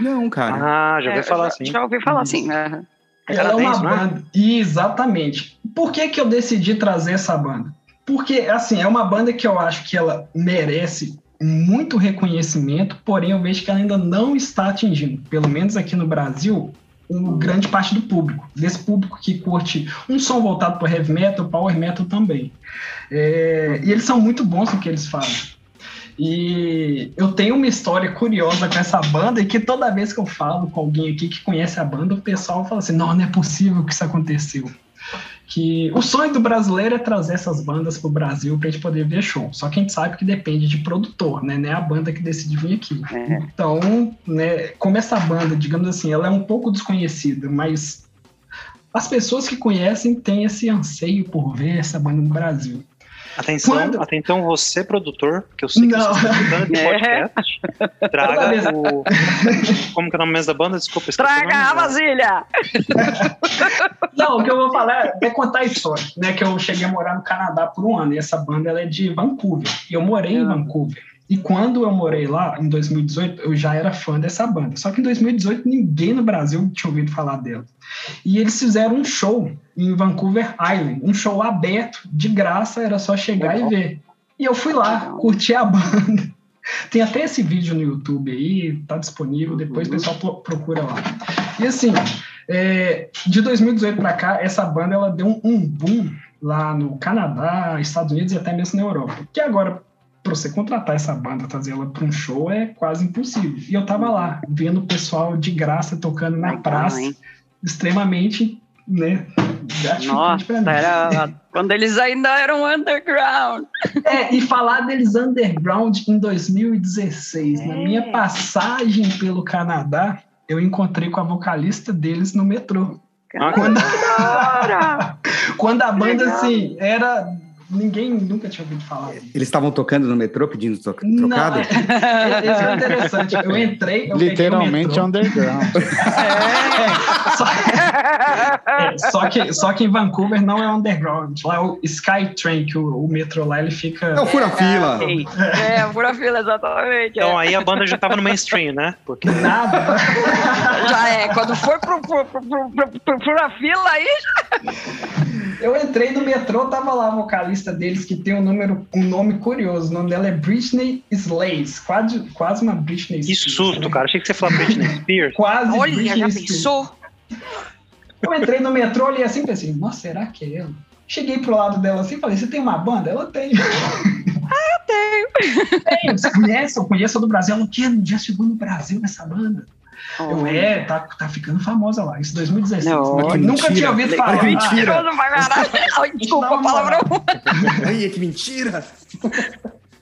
Speaker 2: Não, cara.
Speaker 1: Ah, já ouvi é, falar assim.
Speaker 3: Já ouvi falar assim,
Speaker 5: né? Ela é uma banda. Exatamente. Por que, que eu decidi trazer essa banda? Porque, assim, é uma banda que eu acho que ela merece muito reconhecimento, porém eu vejo que ela ainda não está atingindo, pelo menos aqui no Brasil, um grande parte do público, desse público que curte um som voltado para heavy metal, power metal também. É, e eles são muito bons no que eles fazem. E eu tenho uma história curiosa com essa banda e que toda vez que eu falo com alguém aqui que conhece a banda, o pessoal fala assim: não, não é possível que isso aconteceu que o sonho do brasileiro é trazer essas bandas para o Brasil para a gente poder ver show. Só que a gente sabe que depende de produtor, né? Não é a banda que decide vir aqui. É. Então, né, como essa banda, digamos assim, ela é um pouco desconhecida, mas as pessoas que conhecem têm esse anseio por ver essa banda no Brasil.
Speaker 1: Atenção, Quando... atenção você, produtor, que eu sei que não. você está de é. podcast. Traga o. Como que é o nome mesmo da banda? Desculpa,
Speaker 3: Traga a vasilha! [laughs]
Speaker 5: Não, o que eu vou falar é contar a história, né? Que eu cheguei a morar no Canadá por um ano, e essa banda ela é de Vancouver. E eu morei em ah. Vancouver. E quando eu morei lá, em 2018, eu já era fã dessa banda. Só que em 2018 ninguém no Brasil tinha ouvido falar dela. E eles fizeram um show em Vancouver Island, um show aberto, de graça, era só chegar e ver. E eu fui lá, curti a [laughs] banda. Tem até esse vídeo no YouTube aí, tá disponível, depois o pessoal procura lá. E assim, é, de 2018 para cá, essa banda ela deu um, um boom lá no Canadá, Estados Unidos e até mesmo na Europa. Que agora para você contratar essa banda, trazer ela para um show é quase impossível. E eu tava lá, vendo o pessoal de graça tocando na Legal, praça, hein? extremamente, né?
Speaker 3: Nossa, era [laughs] quando eles ainda eram underground.
Speaker 5: É, e falar deles underground em 2016, é. na minha passagem pelo Canadá, eu encontrei com a vocalista deles no metrô. Quando, quando a [laughs] banda, assim, era Ninguém nunca tinha ouvido falar.
Speaker 2: Eles estavam tocando no metrô pedindo to trocado? Não, é,
Speaker 5: é, é interessante. Eu entrei. Eu
Speaker 4: Literalmente underground. [laughs]
Speaker 5: É, só, é, só, que, só que em Vancouver não é underground. Lá é o Skytrain, que o, o metrô lá ele fica.
Speaker 2: É o fura-fila.
Speaker 3: É, é, o fura-fila, exatamente.
Speaker 1: Então aí a banda já estava no mainstream, né?
Speaker 5: Porque... Nada.
Speaker 3: Já é. Quando for pro, pro, pro, pro, pro, pro fura-fila aí.
Speaker 5: Eu entrei no metrô, tava lá a vocalista deles que tem um número, um nome curioso. O nome dela é Britney Slays. Quase, quase uma Britney
Speaker 1: Spears. Que susto, né? cara. Achei que você falou Britney [laughs] Spears.
Speaker 5: quase
Speaker 3: Olha, Britney já pensou?
Speaker 5: Eu entrei no metrô e assim pensei, nossa, será que é ela? Cheguei pro lado dela assim e falei, você tem uma banda? Ela tem. [laughs]
Speaker 3: Ah, eu tenho.
Speaker 5: Tem, você conhece? Eu conheço a do Brasil. Ela, o quê? Já chegou no Brasil essa banda? Oh. Eu, é, tá, tá ficando famosa lá. Isso 2016. Não, nunca mentira. tinha ouvido falar.
Speaker 3: Que [laughs] mentira. [laughs] Desculpa, palavrão. [laughs]
Speaker 2: Ai, que mentira.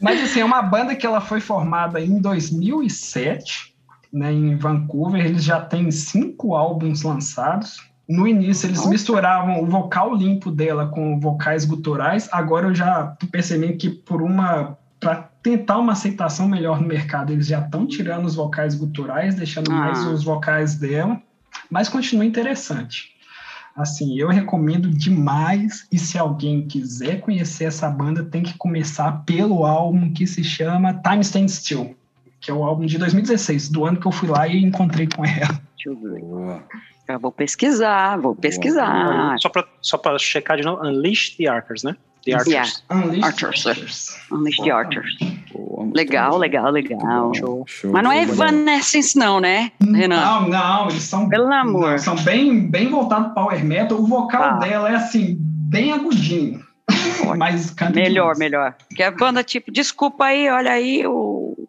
Speaker 5: Mas assim, é uma banda que ela foi formada em 2007, né, em Vancouver. Eles já têm cinco álbuns lançados. No início, eles misturavam o vocal limpo dela com vocais guturais. Agora eu já tô percebendo que por uma para tentar uma aceitação melhor no mercado, eles já estão tirando os vocais guturais, deixando ah. mais os vocais dela, mas continua interessante. Assim, eu recomendo demais, e se alguém quiser conhecer essa banda, tem que começar pelo álbum que se chama Time Stand Still, que é o álbum de 2016, do ano que eu fui lá e encontrei com ela. Deixa eu ver.
Speaker 3: Eu vou pesquisar, vou pesquisar.
Speaker 1: Só para só checar de novo, Unleash the Archers, né? The Archers.
Speaker 3: Yeah. Unleash Archers. Archers. Unleash the Archers. legal, legal, legal. Show, show, Mas não é Evanescence não, né,
Speaker 5: Renan? Não, não, eles são...
Speaker 3: Pelo amor. Não,
Speaker 5: são bem, bem voltados para Power Metal. O vocal ah. dela é assim, bem agudinho. [laughs] Mas
Speaker 3: Melhor, demais. melhor. Que a banda, tipo, desculpa aí, olha aí o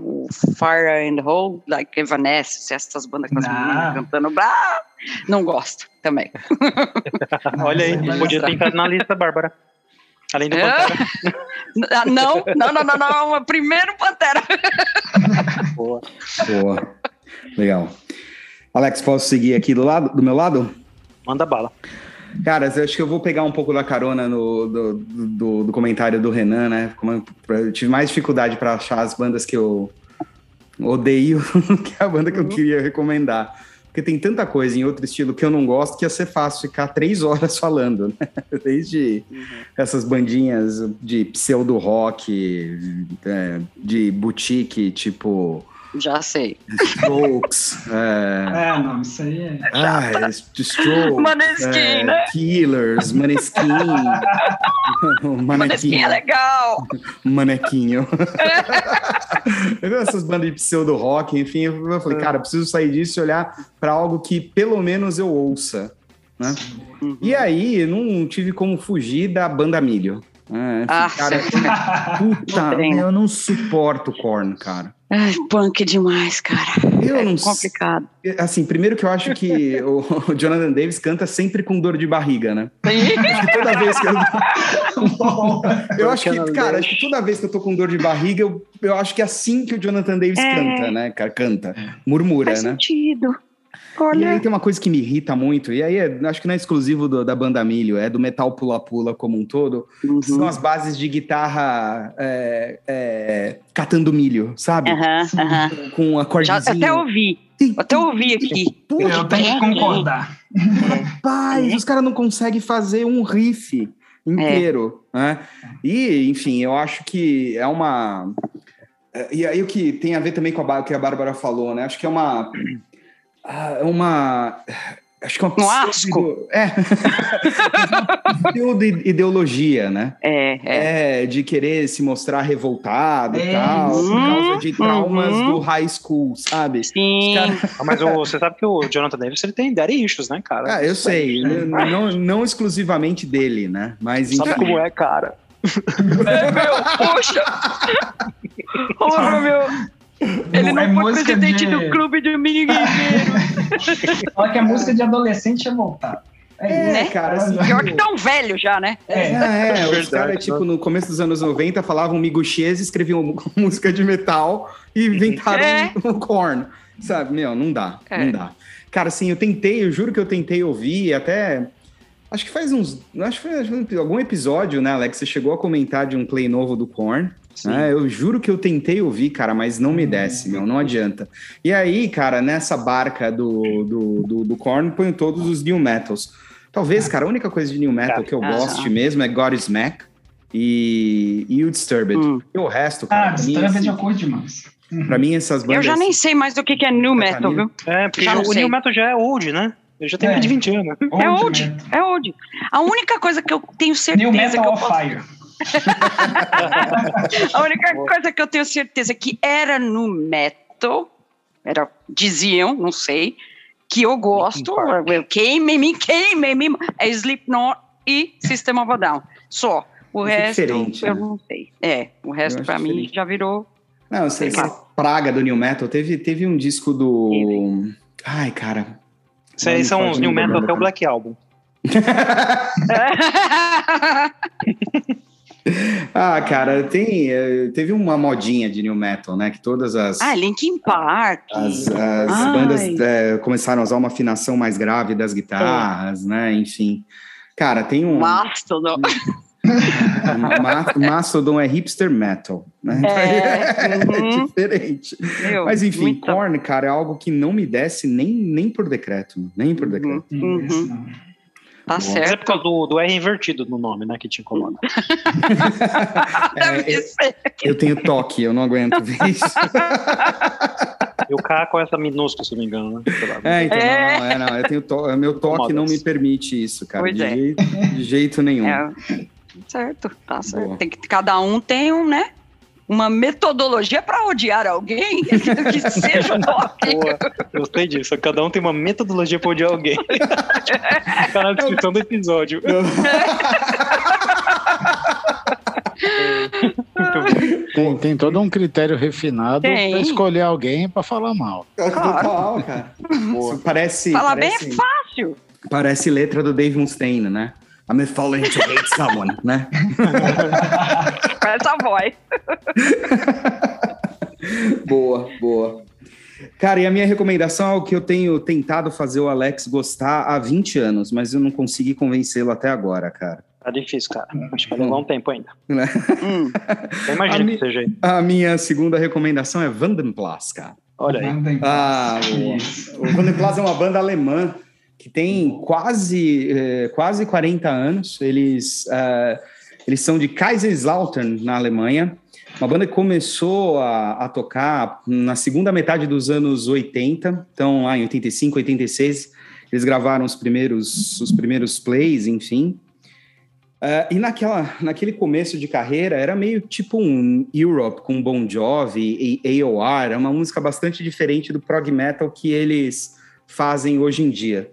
Speaker 3: o Fire and Hole, like Evanescence, essas bandas com as meninas cantando, blá, não gosto também. [laughs]
Speaker 1: Olha aí, podia ter entrado na lista, Bárbara. Além do Pantera. [laughs]
Speaker 3: Ah, não, não, não, não, não, primeiro Pantera. [laughs]
Speaker 2: Boa. Boa. Legal. Alex, posso seguir aqui do lado, do meu lado?
Speaker 1: Manda bala.
Speaker 2: Cara, eu acho que eu vou pegar um pouco da carona no, do, do, do comentário do Renan, né? Como eu tive mais dificuldade para achar as bandas que eu odeio [laughs] que a banda que eu uhum. queria recomendar. Porque tem tanta coisa em outro estilo que eu não gosto que ia ser fácil ficar três horas [laughs] falando, né? Desde uhum. essas bandinhas de pseudo-rock, é, de boutique, tipo
Speaker 3: Já sei.
Speaker 2: Strokes.
Speaker 5: é... é, não, isso aí é. Ah,
Speaker 2: é Strokes.
Speaker 3: Maneskin, é, né?
Speaker 2: Killers, Maneskin. [laughs]
Speaker 3: Maneskin é legal.
Speaker 2: Manequinho. [laughs] Essas bandas de pseudo rock, enfim, eu falei, cara, preciso sair disso e olhar para algo que pelo menos eu ouça. Né? Uhum. E aí, não tive como fugir da banda Milho. É, ah, cara, [laughs] puta, eu não suporto corn, cara.
Speaker 3: Ai, punk demais, cara. Eu é não complicado.
Speaker 2: Assim, primeiro que eu acho que [laughs] o, o Jonathan Davis canta sempre com dor de barriga, né? [laughs] toda vez que eu. [laughs] eu acho que, cara, acho que toda vez que eu tô com dor de barriga, eu, eu acho que é assim que o Jonathan Davis é... canta, né? Cara, canta, murmura,
Speaker 3: Faz
Speaker 2: né?
Speaker 3: sentido.
Speaker 2: Olha. E aí tem uma coisa que me irrita muito, e aí é, acho que não é exclusivo do, da banda Milho, é do metal pula-pula como um todo, uhum. são as bases de guitarra é, é, catando milho, sabe?
Speaker 3: Uhum, uhum.
Speaker 2: Com acordezinho. Já
Speaker 3: até ouvi, até ouvi aqui.
Speaker 5: eu tenho que concordar.
Speaker 2: Rapaz, os caras não conseguem fazer um riff inteiro, é. né? E, enfim, eu acho que é uma... É, e aí o que tem a ver também com a, que a Bárbara falou, né? Acho que é uma ah, é uma. Acho que é
Speaker 3: uma um asco.
Speaker 2: É. [laughs] de ideologia, né?
Speaker 3: É,
Speaker 2: é, é. de querer se mostrar revoltado é. e tal, por causa de traumas uhum. do high school, sabe?
Speaker 3: Sim.
Speaker 1: Cara... [laughs] Ah, mas o, você sabe que o Jonathan Davis ele tem daddy issues, né, cara?
Speaker 2: Ah, eu sei. não, não exclusivamente dele, né? Mas
Speaker 1: Sabe enfim. como é, cara? [laughs]
Speaker 3: É, meu, poxa! Porra, meu! Ele não é foi presidente de... do clube de minigueiro. [laughs]
Speaker 5: Fala que a música de adolescente é voltar.
Speaker 3: É, né? cara. Assim, Pior que tão velho já, né?
Speaker 2: É, é, é os caras, tipo, no começo dos anos 90, falavam miguxês, escreviam [laughs] música de metal e inventaram é. um corno. Sabe, meu, não dá, é. não dá. Cara, assim, eu tentei, eu juro que eu tentei ouvir, até. Acho que faz uns. Acho que foi algum episódio, né, Alex? Você chegou a comentar de um play novo do Korn. É, eu juro que eu tentei ouvir, cara, mas não me desce, meu, não adianta. E aí, cara, nessa barca do, do, do, do Korn, ponho todos os new metals. Talvez, cara, a única coisa de new metal que eu goste mesmo é God is Mac e, e o Disturbed. Hum. E o resto, cara.
Speaker 5: Ah, Disturbed assim, eu curto demais.
Speaker 2: Pra mim, essas bandas.
Speaker 3: Eu já nem sei mais do que, que é new metal, viu?
Speaker 1: É, porque já o new metal já é old, né? Eu já tenho é. mais de 20 anos.
Speaker 3: é old, é old. A única coisa que eu tenho certeza new metal que eu posso... fire. [laughs] a única coisa que eu tenho certeza que era no metal, era, diziam, não sei, que eu gosto, queimei-me, queimei-me, é Slipknot e System of a Down. Só. O é resto, diferente, eu né? não sei. É, o resto para mim já virou.
Speaker 2: Não, sei, essa praga do New Metal. Teve, teve um disco do. Ai, cara.
Speaker 1: Isso aí são os New Metal até o Black Album. [laughs] [laughs]
Speaker 2: ah, cara, tem, eh, teve uma modinha de new metal, né? Que todas as.
Speaker 3: Ah, Linkin Park.
Speaker 2: As, as bandas é, começaram a usar uma afinação mais grave das guitarras, é. né? Enfim. Cara, tem um.
Speaker 3: Mastodon. [laughs]
Speaker 2: Mastodon é hipster metal, né?
Speaker 3: É, [laughs]
Speaker 2: uhum. é diferente. Meu, Mas enfim, muita... Korn, cara, é algo que não me desce nem, nem por decreto, nem por decreto.
Speaker 3: Uhum. uhum. Tá Bom. certo. Mas
Speaker 1: é por causa do, do R invertido no nome, né? Que te incomoda. [laughs]
Speaker 2: é, eu, eu, tenho toque, eu não aguento ver [laughs] isso.
Speaker 1: E o K com essa minúscula, se não me engano, né?
Speaker 2: É, então, é. Não, é, não, eu tenho to, meu toque não me permite isso, cara. de, é. jeito, de jeito nenhum. É.
Speaker 3: Certo, tá certo. Tem que, cada um tem um, né? Uma metodologia para odiar alguém [laughs] que seja toque. [laughs] Boa,
Speaker 1: gostei disso. Cada um tem uma metodologia para odiar alguém. [laughs] tá na descrição do episódio.
Speaker 4: tem, tem todo um critério refinado para escolher alguém para falar mal.
Speaker 2: Claro. cara. Parece.
Speaker 3: Falar
Speaker 2: parece,
Speaker 3: bem é fácil.
Speaker 2: Parece letra do Dave Mustaine, né? I'm falling to hate someone, né?
Speaker 3: Com [laughs] essa voz. [laughs]
Speaker 2: boa, boa. Cara, e a minha recomendação é o que eu tenho tentado fazer o Alex gostar há 20 anos, mas eu não consegui convencê-lo até agora, cara.
Speaker 1: Tá difícil, cara. Acho que vai levar um tempo ainda. Né? Hum. [laughs] Imagina que seja aí.
Speaker 2: A minha segunda recomendação é Vandenplas, cara.
Speaker 1: Olha aí.
Speaker 2: Ah, o Vandenplas é uma banda alemã que tem quase, eh, quase 40 anos. Eles, uh, eles são de Kaiserslautern, na Alemanha. Uma banda que começou a, a, tocar na segunda metade dos anos 80, então lá em 85, 86, eles gravaram os primeiros, os primeiros plays, enfim. Uh, e naquela, naquele começo de carreira era meio tipo um Europe com Bon Jovi e AOR, é uma música bastante diferente do prog metal que eles fazem hoje em dia.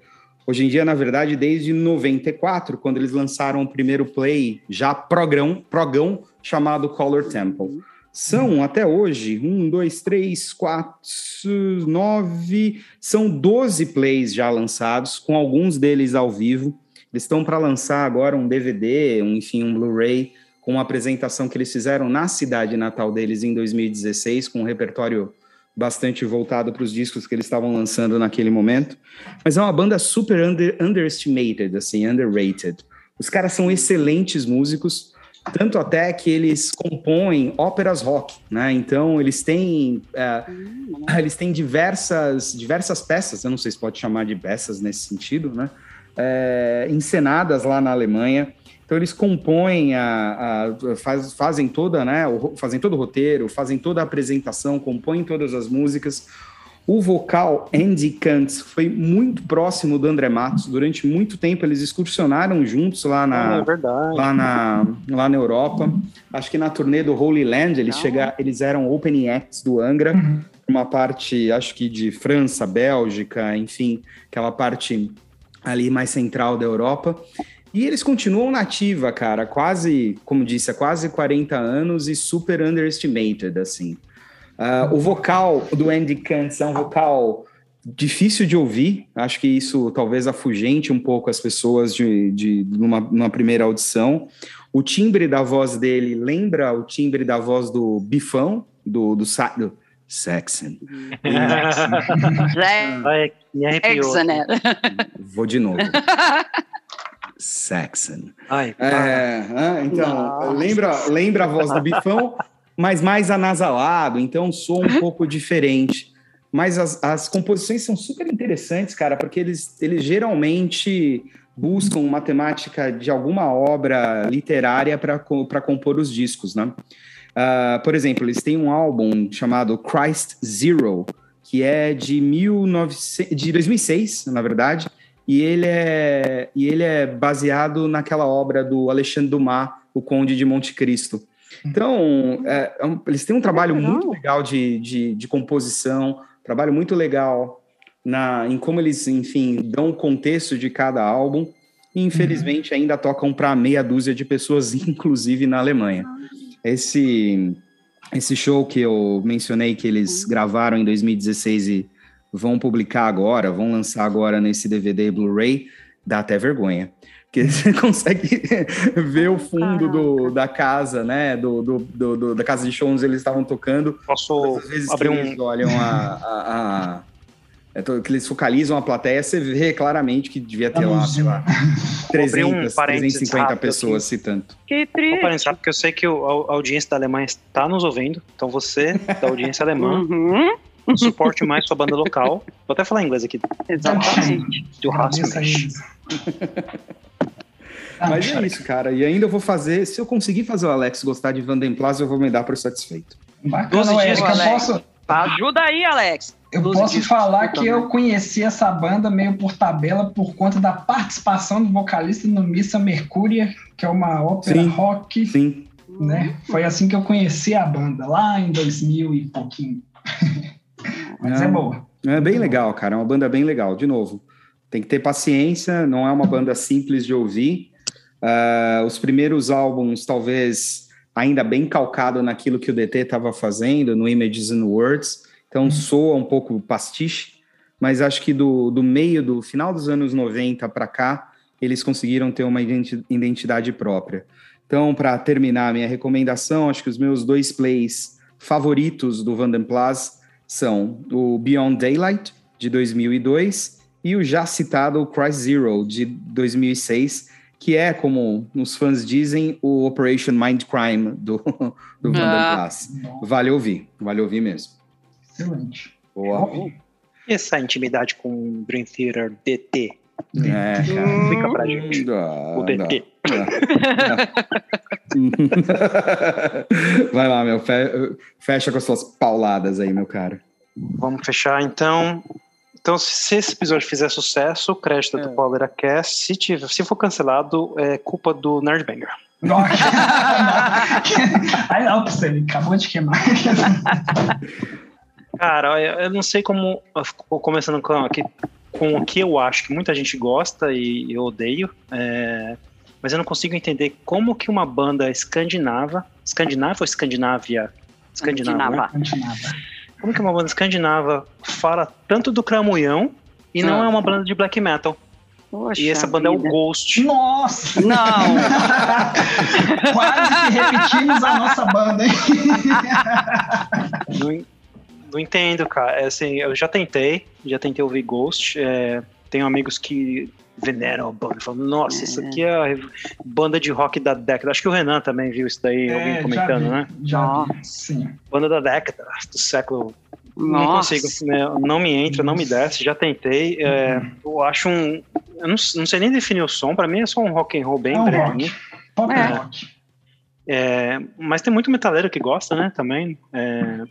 Speaker 2: Hoje em dia, na verdade, desde 94, quando eles lançaram o primeiro play já progrão, progão chamado Color Temple. São até hoje um, dois, três, quatro, nove, são 12 plays já lançados, com alguns deles ao vivo. Eles estão para lançar agora um DVD, um, enfim, um Blu-ray, com uma apresentação que eles fizeram na cidade natal deles em 2016, com um repertório bastante voltado para os discos que eles estavam lançando naquele momento. Mas é uma banda super under, underestimated, assim, underrated. Os caras são excelentes músicos, tanto até que eles compõem óperas rock, né? Então eles têm é, eles têm diversas diversas peças, eu não sei se pode chamar de peças nesse sentido, né? É, encenadas lá na Alemanha. Então eles compõem a, a faz, fazem toda, né? O, fazem todo o roteiro, fazem toda a apresentação, compõem todas as músicas. O vocal Andy Kantz foi muito próximo do André Matos. Durante muito tempo eles excursionaram juntos lá na,
Speaker 1: ah, é
Speaker 2: lá na, lá na Europa. Acho que na turnê do Holy Land eles, chegaram, eles eram opening acts do Angra. Uhum. Uma parte, acho que de França, Bélgica, enfim, aquela parte ali mais central da Europa. E eles continuam nativa, cara, quase, como disse, há quase 40 anos e super underestimated, assim. Uh, o vocal do Andy Kantz é um vocal difícil de ouvir, acho que isso talvez afugente um pouco as pessoas de, de numa, numa primeira audição. O timbre da voz dele lembra o timbre da voz do Bifão, do, do, do Saxon. [laughs]
Speaker 3: Saxon. Né?
Speaker 2: Vou de novo. [laughs] Saxon. Ai, é, ah, então, lembra, lembra a voz do Bifão, mas mais anasalado, então sou um pouco diferente. Mas as, as composições são super interessantes, cara, porque eles, eles geralmente buscam uma temática de alguma obra literária para compor os discos, né? Uh, por exemplo, eles têm um álbum chamado Christ Zero, que é de, 19... de 2006, na verdade, e ele é, e ele é baseado naquela obra do Alexandre Dumas, O Conde de Monte Cristo. Então, é, é eles têm um trabalho legal. muito legal de, de, de, composição, trabalho muito legal na, em como eles, enfim, dão o contexto de cada álbum. E, infelizmente, uhum. ainda tocam para meia dúzia de pessoas, [laughs] inclusive na Alemanha. Esse, esse show que eu mencionei que eles uhum. gravaram em 2016 e vão publicar agora, vão lançar agora nesse DVD Blu-ray, dá até vergonha. Porque [laughs] você consegue [laughs] ver o fundo do, da casa, né? Do, do, do, da casa de show onde eles estavam tocando.
Speaker 1: Posso abrir um.
Speaker 2: olham a, a, a é, que eles focalizam a plateia, você vê claramente que devia ter lá, sei lá, 300, um 350 pessoas aqui. citando.
Speaker 3: Que triste.
Speaker 1: porque eu sei que a audiência da Alemanha está nos ouvindo, então você, da audiência alemã, uhum suporte mais sua banda local. Vou até falar inglês aqui.
Speaker 3: Exatamente.
Speaker 1: Do
Speaker 2: Mas é isso, cara. E ainda eu vou fazer. Se eu conseguir fazer o Alex gostar de Vandenplaza, eu vou me dar por satisfeito.
Speaker 5: Bacana, Érica. Posso.
Speaker 3: Ajuda aí, Alex.
Speaker 5: Eu posso falar que eu conheci essa banda meio por tabela por conta da participação do vocalista no Missa Mercúria, que é uma ópera
Speaker 2: sim,
Speaker 5: rock.
Speaker 2: Sim.
Speaker 5: Né? Foi assim que eu conheci a banda, lá em 2000 e pouquinho. [laughs] Mas é, é boa. É
Speaker 2: bem legal, cara. É uma banda bem legal. De novo, tem que ter paciência, não é uma banda simples de ouvir. Uh, os primeiros álbuns, talvez ainda bem calcado naquilo que o DT estava fazendo, no Images and Words, então uhum. soa um pouco pastiche, mas acho que do, do meio, do final dos anos 90 para cá, eles conseguiram ter uma identidade própria. Então, para terminar minha recomendação, acho que os meus dois plays favoritos do Vandenplas são o Beyond Daylight, de 2002, e o já citado Christ Zero, de 2006, que é, como os fãs dizem, o Operation Mind Crime do, [laughs] do ah. Vale ouvir, vale ouvir mesmo.
Speaker 5: Excelente.
Speaker 2: Boa.
Speaker 1: E essa intimidade com o Dream Theater DT? É, Fica pra gente. o DT. [laughs]
Speaker 2: Vai lá, meu. Fecha com as suas pauladas aí, meu cara.
Speaker 1: Vamos fechar então. Então, se esse episódio fizer sucesso, crédito é. do PoleraCast. Se, tiver, se for cancelado, é culpa do Nerdbanger.
Speaker 5: Aí [laughs] não, ele acabou de queimar.
Speaker 1: Cara, eu não sei como. Começando com, aqui, com o que eu acho que muita gente gosta e eu odeio. É, mas eu não consigo entender como que uma banda escandinava. Escandinava ou Escandinávia? Escandinava. Né? Como que uma banda escandinava fala tanto do Cramunhão e não, não é uma banda de black metal? Poxa e essa banda vida. é o Ghost.
Speaker 5: Nossa!
Speaker 3: Não! [laughs]
Speaker 5: Quase que repetimos a nossa banda, hein?
Speaker 1: Não, entendo, cara. É assim, eu já tentei, já tentei ouvir Ghost. É, tenho amigos que veneram a banda. Falam, nossa, é. isso aqui é a banda de rock da década. Acho que o Renan também viu isso daí, é, alguém comentando,
Speaker 5: já
Speaker 1: vi, né?
Speaker 5: Já sim.
Speaker 1: Banda da década, do século. Nossa. Não consigo, né? não me entra, não me desce, já tentei. É, uhum. eu acho um. Eu não, não, sei nem definir o som, para mim é só um rock and roll bem é um.
Speaker 5: Pop é. rock.
Speaker 1: É, mas tem muito metaleiro que gosta, né, também. É,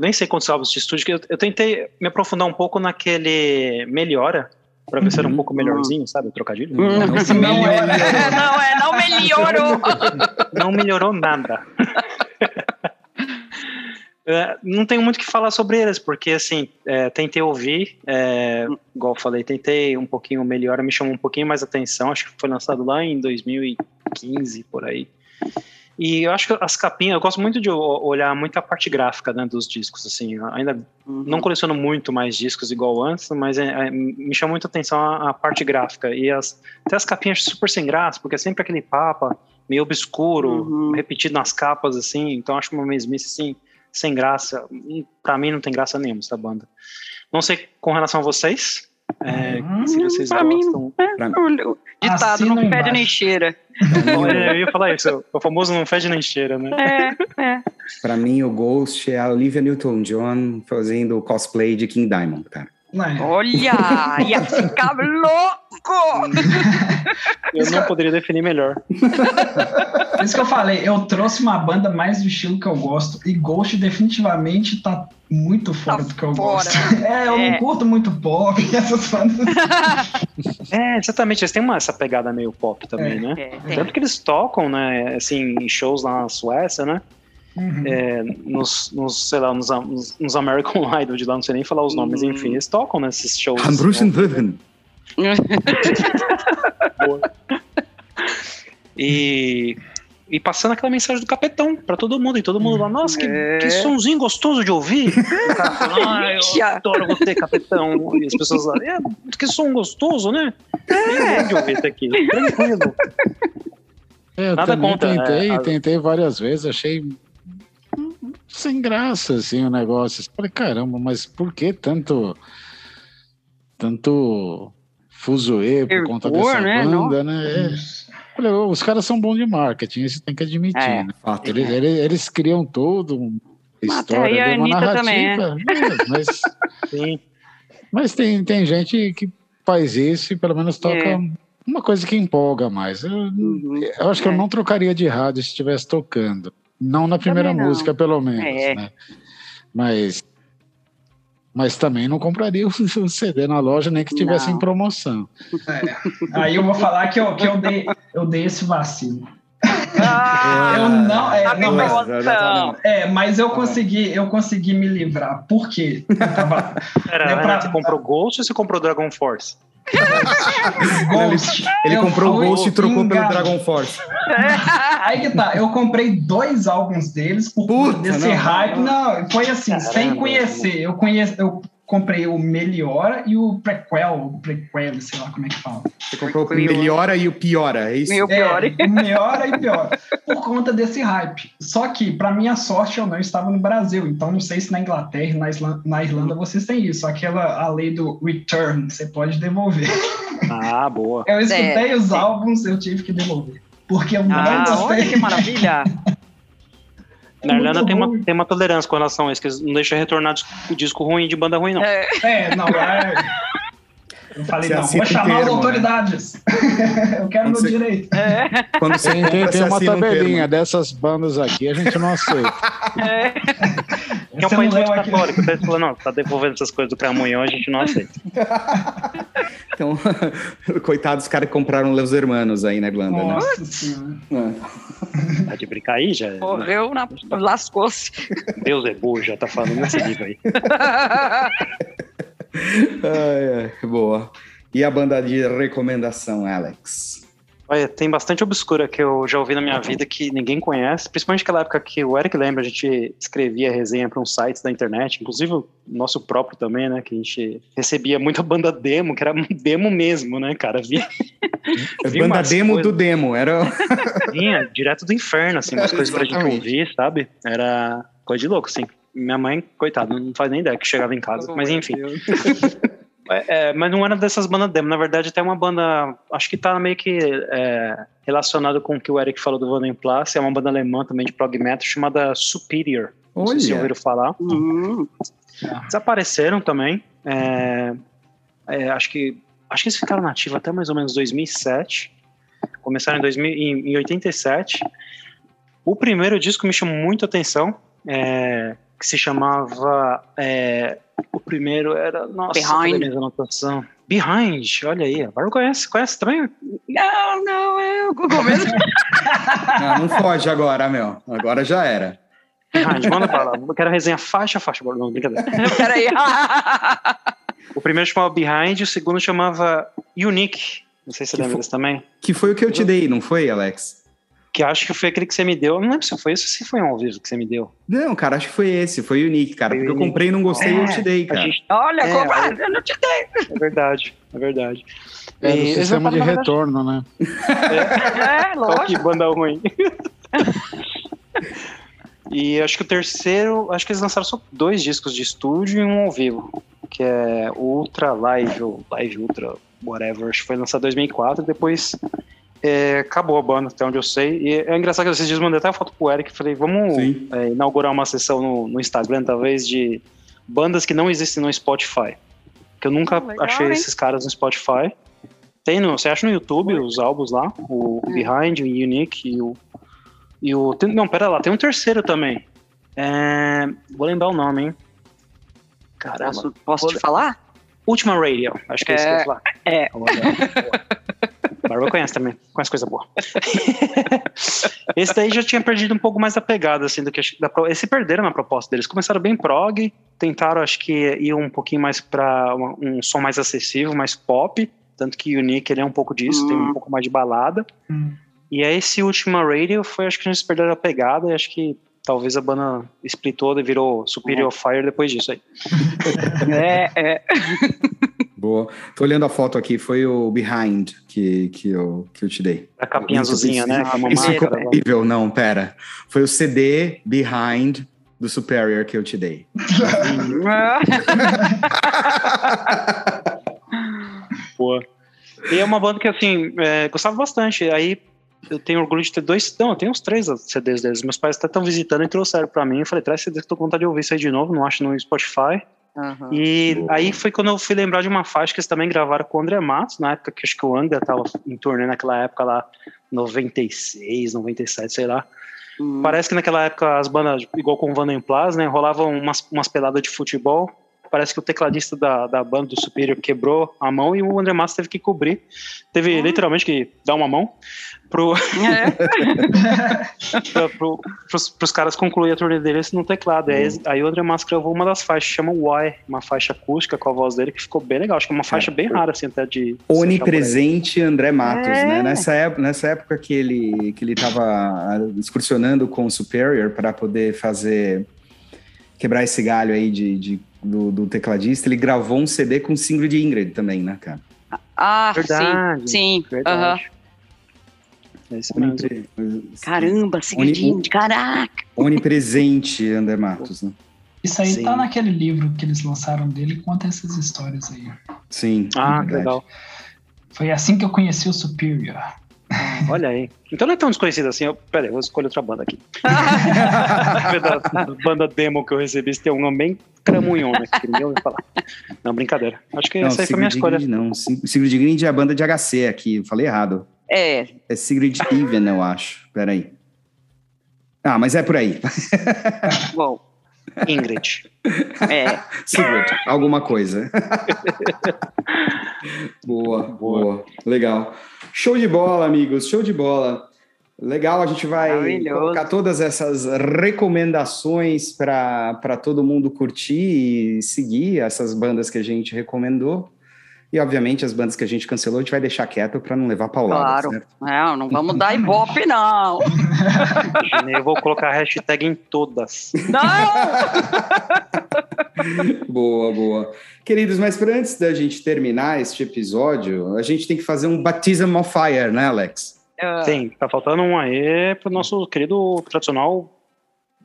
Speaker 1: nem sei quantos álbuns de estúdio, eu, eu tentei me aprofundar um pouco naquele Melhora, Pra ver se era um uhum. pouco melhorzinho, sabe? O trocadilho.
Speaker 3: Uhum. Não, não, é, não é, não melhorou. [laughs]
Speaker 1: Não melhorou nada. [laughs] É, não tenho muito o que falar sobre eles, porque assim, é, tentei ouvir, é, igual eu falei, tentei um pouquinho melhor, me chamou um pouquinho mais atenção, acho que foi lançado lá em 2015, por aí. E eu acho que as capinhas, eu gosto muito de olhar muito a parte gráfica né, dos discos, assim, ainda uhum. não coleciono muito mais discos igual antes, mas é, é, me chama muito a atenção a, a, parte gráfica e as, até as capinhas super sem graça, porque é sempre aquele papa meio obscuro, uhum. repetido nas capas, assim, então acho uma mesmice, assim, sem graça, para mim não tem graça nenhuma essa banda. Não sei com relação a vocês, é, hum, se vocês pra gostam. Mim, é, pra...
Speaker 3: O ditado não embaixo. fede nem cheira. [laughs]
Speaker 1: É, eu ia falar isso, o famoso não fede nem cheira, né?
Speaker 3: É, é.
Speaker 2: Pra mim, o Ghost é a Olivia Newton-John fazendo cosplay de King Diamond, cara.
Speaker 3: É. Olha, ia ficar louco! [laughs]
Speaker 1: Eu não poderia definir melhor.
Speaker 5: Por isso que eu falei, eu trouxe uma banda mais do estilo que eu gosto, e Ghost definitivamente tá muito fora tá do que eu fora. gosto. [laughs] É, eu é. não curto muito pop, [laughs] essas bandas.
Speaker 1: É, exatamente, eles têm uma, essa pegada meio pop também, é. né? É, Tanto que eles tocam, né, assim, em shows lá na Suécia, né? Uhum. É, nos, nos, sei lá, nos, nos, American Idol de lá, não sei nem falar os nomes, uhum. enfim, eles tocam nesses shows.
Speaker 2: Ambrusen né? [laughs]
Speaker 1: e, e passando aquela mensagem do capetão pra todo mundo, e todo mundo lá, nossa, que, é. que sonzinho gostoso de ouvir. [laughs] ah, eu adoro você, capetão. E as pessoas lá, é, que som gostoso, né? É. de ouvir isso aqui, tranquilo.
Speaker 4: É, eu Nada contra, tentei, é, tentei várias vezes, achei sem graça, assim, o negócio. falei, caramba, mas por que tanto. Tanto fuzuê por conta dessa né? banda, Não. né? É. Os caras são bons de marketing, isso tem que admitir, é. né? Fato, eles, eles, eles, criam todo uma história, uma narrativa. Também, é. é. mas, [laughs] Sim. mas tem, tem gente que faz isso e pelo menos toca é. uma coisa que empolga mais. Eu, uhum. eu acho que eu é. não trocaria de rádio se estivesse tocando. Não na primeira não. música, pelo menos, é. né? Mas, mas também não compraria o [laughs] CD na loja nem que tivesse não. em promoção.
Speaker 5: É. Aí eu vou falar que eu, que eu, dei, eu dei esse vacilo. Ah, eu não, é, não mas, é, mas eu consegui, eu consegui me livrar. Por quê?
Speaker 1: Tava, Pera, né, pra, você comprou Ghost ou você comprou Dragon Force?
Speaker 2: Ghost. Ele, ele comprou o Ghost e trocou pelo Dragon Force. [laughs]
Speaker 5: Aí que tá, eu comprei dois álbuns deles por Puta, desse não, hype. Não, foi assim, Caramba, sem conhecer. Eu conheço, eu comprei o Meliora e o Prequel, o Prequel, sei lá como é que fala.
Speaker 2: Você comprou o Meliora e o Piora, é isso?
Speaker 3: Meu pior.
Speaker 5: É, Melhora e Piora. Por conta desse hype. Só que, para minha sorte, eu não estava no Brasil. Então, não sei se na Inglaterra, na Irlanda, na Irlanda vocês têm isso. Aquela, a lei do return, você pode devolver.
Speaker 1: Ah, boa.
Speaker 5: Eu escutei é, os álbuns, eu tive que devolver. Porque eu não ah, gostei.
Speaker 3: Olha que maravilha! [laughs]
Speaker 1: Na Irlanda tem uma, tem uma tolerância com relação a isso, que eles não deixam retornar o disco ruim de banda ruim, não.
Speaker 5: É, é não, é. Eu falei, não, vou chamar termo, as autoridades. Né? [laughs] eu quero
Speaker 4: Quando
Speaker 5: meu você... direito.
Speaker 4: É. Quando você tem, tem, tem uma tabelinha um dessas bandas aqui, a gente não aceita.
Speaker 1: É. [laughs] É um país muito católico. Você falou, não, tá devolvendo essas coisas do Camunhão, a gente não aceita. [laughs]
Speaker 2: Então, [laughs] coitados dos caras que compraram Los Hermanos aí na Irlanda, né?
Speaker 5: Nossa né?
Speaker 1: É. Tá de brincar aí, já.
Speaker 3: Morreu, na... lascou-se.
Speaker 1: Deus é burro, já tá falando nesse nível aí. [laughs]
Speaker 2: ai, ai, boa. E a banda de recomendação, Alex?
Speaker 1: Olha, tem bastante obscura que eu já ouvi na minha vida que ninguém conhece, principalmente naquela época que o Eric lembra, a gente escrevia resenha para uns sites da internet, inclusive o nosso próprio também, né, que a gente recebia muita banda demo, que era [laughs] demo mesmo, né, cara, via...
Speaker 2: via banda demo coisas... do demo, era... [laughs]
Speaker 1: Vinha direto do inferno, assim, umas coisas pra gente ouvir, sabe? Era coisa de louco, assim. Minha mãe, coitada, não faz nem ideia que chegava em casa, oh, mas enfim. [laughs] É, é, mas não era dessas bandas demo. Na verdade, até uma banda. Acho que tá meio que é, relacionado com o que o Eric falou do Van Place. É uma banda alemã também de prog metal chamada Superior. Não Olha. sei se ouviram falar. Uhum. Desapareceram também. É, é, acho que acho que eles ficaram nativos até mais ou menos 2007. Começaram em, 2000, em, em 87. O primeiro disco me chamou muito a atenção. É, que se chamava. É, o primeiro era. Nossa, Behind. anotação. Behind, olha aí. Agora conhece, conhece também?
Speaker 3: Não, não, é o Google mesmo. [laughs]
Speaker 2: não, não foge agora, meu. Agora já era.
Speaker 1: Behind, manda pra lá. Eu quero resenha faixa faixa. Não, brincadeira. [laughs]
Speaker 3: Peraí. [laughs]
Speaker 1: o primeiro chamava Behind, o segundo chamava Unique. Não sei se você lembra desse também.
Speaker 2: Que foi o que eu te dei, não foi, Alex?
Speaker 1: Que acho que foi aquele que você me deu. Eu não lembro se foi esse ou se foi um ao vivo que você me deu.
Speaker 2: Não, cara, acho que foi esse, foi o Nick, cara. Foi porque eu comprei e não gostei e é, eu te dei, cara. Gente...
Speaker 3: Olha, é, compra, eu... eu não te dei.
Speaker 1: É verdade, é verdade.
Speaker 4: É, e, sistema de retorno, né?
Speaker 1: É, é [laughs] lógico. que banda ruim. [laughs] e acho que o terceiro, acho que eles lançaram só dois discos de estúdio e um ao vivo, que é Ultra Live, ou Live Ultra, whatever. Acho que foi lançado em 2004, depois é, acabou a banda, até onde eu sei. E é engraçado que esses dias mandei até uma foto pro Eric. Falei, vamos é, inaugurar uma sessão no, no, Instagram, talvez, de bandas que não existem no Spotify. Que eu nunca Legal, achei hein? esses caras no Spotify. Tem no, você acha no YouTube os álbuns lá? O hum. Behind, o Unique e o. E o tem, não, pera lá, tem um terceiro também. É, vou lembrar o nome, hein?
Speaker 3: Caramba. Posso, posso te falar?
Speaker 1: Ultima Radio, acho que é, é isso que eu ia falar.
Speaker 3: É. [laughs]
Speaker 1: Barba conhece também, conhece coisa boa. [laughs] Esse daí já tinha perdido um pouco mais a pegada, assim, do que. Da, eles se perderam na proposta deles. Começaram bem prog, tentaram, acho que, ir um pouquinho mais para um som mais acessível, mais pop. Tanto que o Nick ele é um pouco disso, tem um hum. pouco mais de balada. Hum. E aí, esse último Radio foi, acho que a gente perdeu a pegada e acho que talvez a banda splitou e virou Superior uhum. Fire depois disso aí. [laughs]
Speaker 3: é, é. [laughs]
Speaker 2: Boa. Tô olhando a foto aqui, foi o Behind que, que, eu, que eu te dei.
Speaker 1: A capinha azulzinha, né?
Speaker 2: Com Isso ficou horrível, não, pera. Foi o CD Behind do Superior que eu te dei. [laughs]
Speaker 1: Boa. E é uma banda que, assim, é, gostava bastante. Aí eu tenho orgulho de ter dois. Não, eu tenho uns três CDs deles. Meus pais até estão visitando e trouxeram pra mim. Eu falei, traz CDs que tô com vontade de ouvir isso aí de novo. Não acho no Spotify. Uhum. E Boa. aí foi quando eu fui lembrar de uma faixa que eles também gravaram com o André Matos, na época que acho que o André estava em turnê naquela época lá, 96, 97, sei lá. Uhum. Parece que naquela época as bandas, igual com o Van Plas, né, rolavam umas, umas peladas de futebol. Parece que o tecladista da, da banda do Superior quebrou a mão e o André Matos teve que cobrir. Teve uhum. literalmente que dar uma mão pro, é. [laughs] pro, pros, pros caras concluir a turnê deles no teclado. Uhum. Aí, aí o André Massa gravou uma das faixas, chama Why, uma faixa acústica com a voz dele que ficou bem legal. Acho que é uma faixa é. bem rara, assim, até de.
Speaker 2: Onipresente André Matos, né? é. né? Nessa época, nessa época que ele, que ele tava excursionando com o Superior para poder fazer. quebrar esse galho aí de, de do, do, tecladista, ele gravou um CD com Ingrid Ingrid também, né, cara?
Speaker 3: Ah, verdade, sim, sim. Verdade. Uhum.
Speaker 1: É isso mesmo.
Speaker 3: Caramba, segredinho, Oni, caraca!
Speaker 2: Onipresente, André Matos, né?
Speaker 5: Isso aí Sim. tá naquele livro que eles lançaram dele, conta essas histórias aí.
Speaker 2: Sim.
Speaker 1: Ah, que legal.
Speaker 5: Foi assim que eu conheci o Superior. [laughs]
Speaker 1: Olha aí. Então não é tão desconhecido assim. Eu, peraí, eu vou escolher outra banda aqui. [laughs] da banda demo que eu recebi, se tem um nome bem cramunhona que ninguém ouviu falar. Não, brincadeira. Acho que não, essa aí foi a minha escolha.
Speaker 2: Grind, não, Sigrid Grind é a banda de HC aqui, eu falei errado.
Speaker 3: É.
Speaker 2: É Sigrid Even, eu acho. Peraí. Ah, mas é por aí. [laughs]
Speaker 1: Bom, Ingrid.
Speaker 3: É.
Speaker 2: Sigrid, alguma coisa. Boa, boa, Legal. Show de bola, amigos. Show de bola. Legal, a gente vai colocar todas essas recomendações para todo mundo curtir e seguir essas bandas que a gente recomendou. E, obviamente, as bandas que a gente cancelou, a gente vai deixar quieto para não levar paulada.
Speaker 3: Claro.
Speaker 2: Certo?
Speaker 3: Não, não vamos dar ibope, não.
Speaker 1: Eu vou colocar hashtag em todas.
Speaker 3: Não! [laughs]
Speaker 2: boa, boa. Queridos, mas para antes da gente terminar este episódio, a gente tem que fazer um Baptism of Fire, né, Alex?
Speaker 1: Uh... Sim, tá faltando um aí pro nosso querido tradicional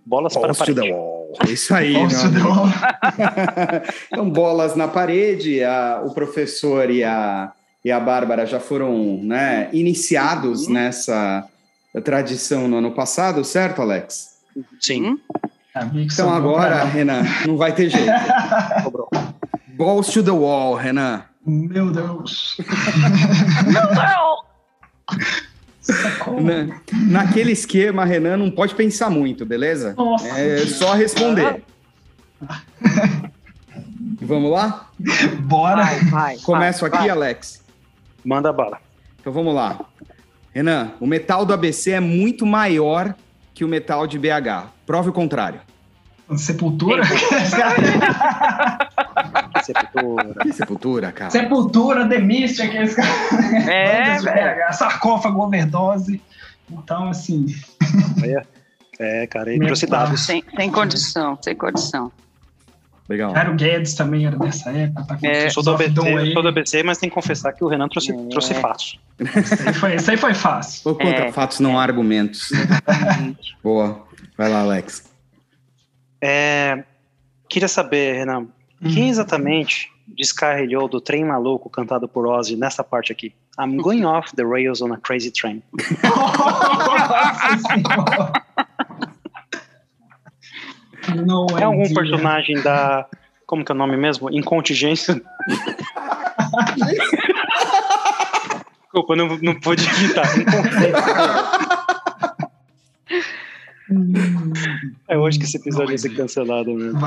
Speaker 1: Bolas Balls para a parede.
Speaker 2: É isso aí. [laughs] então, bolas na parede. A, o professor e a, e a Bárbara já foram né, iniciados uhum. nessa tradição no ano passado, certo, Alex?
Speaker 1: Sim. Uhum.
Speaker 2: Então agora, Renan, não vai ter jeito. [laughs] Balls to the wall, Renan.
Speaker 5: Meu Deus.
Speaker 3: Meu Deus. [laughs]
Speaker 2: Na, naquele esquema, Renan, não pode pensar muito, beleza?
Speaker 5: Nossa.
Speaker 2: É só responder. [laughs] Vamos lá?
Speaker 5: Bora.
Speaker 3: Vai, vai,
Speaker 2: Começo
Speaker 3: vai,
Speaker 2: aqui,
Speaker 3: vai.
Speaker 2: Alex.
Speaker 1: Manda bala.
Speaker 2: Então vamos lá. Renan, o metal do ABC é muito maior que o metal de BH. Prove o contrário.
Speaker 5: Sepultura? [laughs] [laughs]
Speaker 1: Sepultura.
Speaker 2: Que sepultura, cara?
Speaker 5: Sepultura, Demist, aqueles caras.
Speaker 3: É,
Speaker 5: velho. Sarcófago, overdose. Então, assim.
Speaker 1: É, cara, é atrocidade.
Speaker 3: Sem, sem condição, sem condição.
Speaker 2: Legal.
Speaker 5: Jairo Guedes também era dessa época. Tá
Speaker 3: É,
Speaker 1: Eu sou, do eu sou do ABC, mas tem que confessar que o Renan trouxe,
Speaker 3: É.
Speaker 1: trouxe fatos.
Speaker 5: Isso aí foi, isso aí foi fácil.
Speaker 2: Ou contra
Speaker 3: É,
Speaker 2: fatos, não há argumentos. [laughs] Boa. Vai lá, Alex.
Speaker 1: É, queria saber, Renan, quem exatamente descarrilhou do trem maluco cantado por Ozzy nessa parte aqui? I'm going off the rails on a crazy train.
Speaker 5: Nossa [laughs] Senhora. Não
Speaker 1: É algum
Speaker 5: dia.
Speaker 1: personagem da. Como que é o nome mesmo? Incontingência. [laughs] Desculpa, não, não pude evitar. Incontingência. [laughs] É hoje que esse episódio vai ser cancelado mesmo.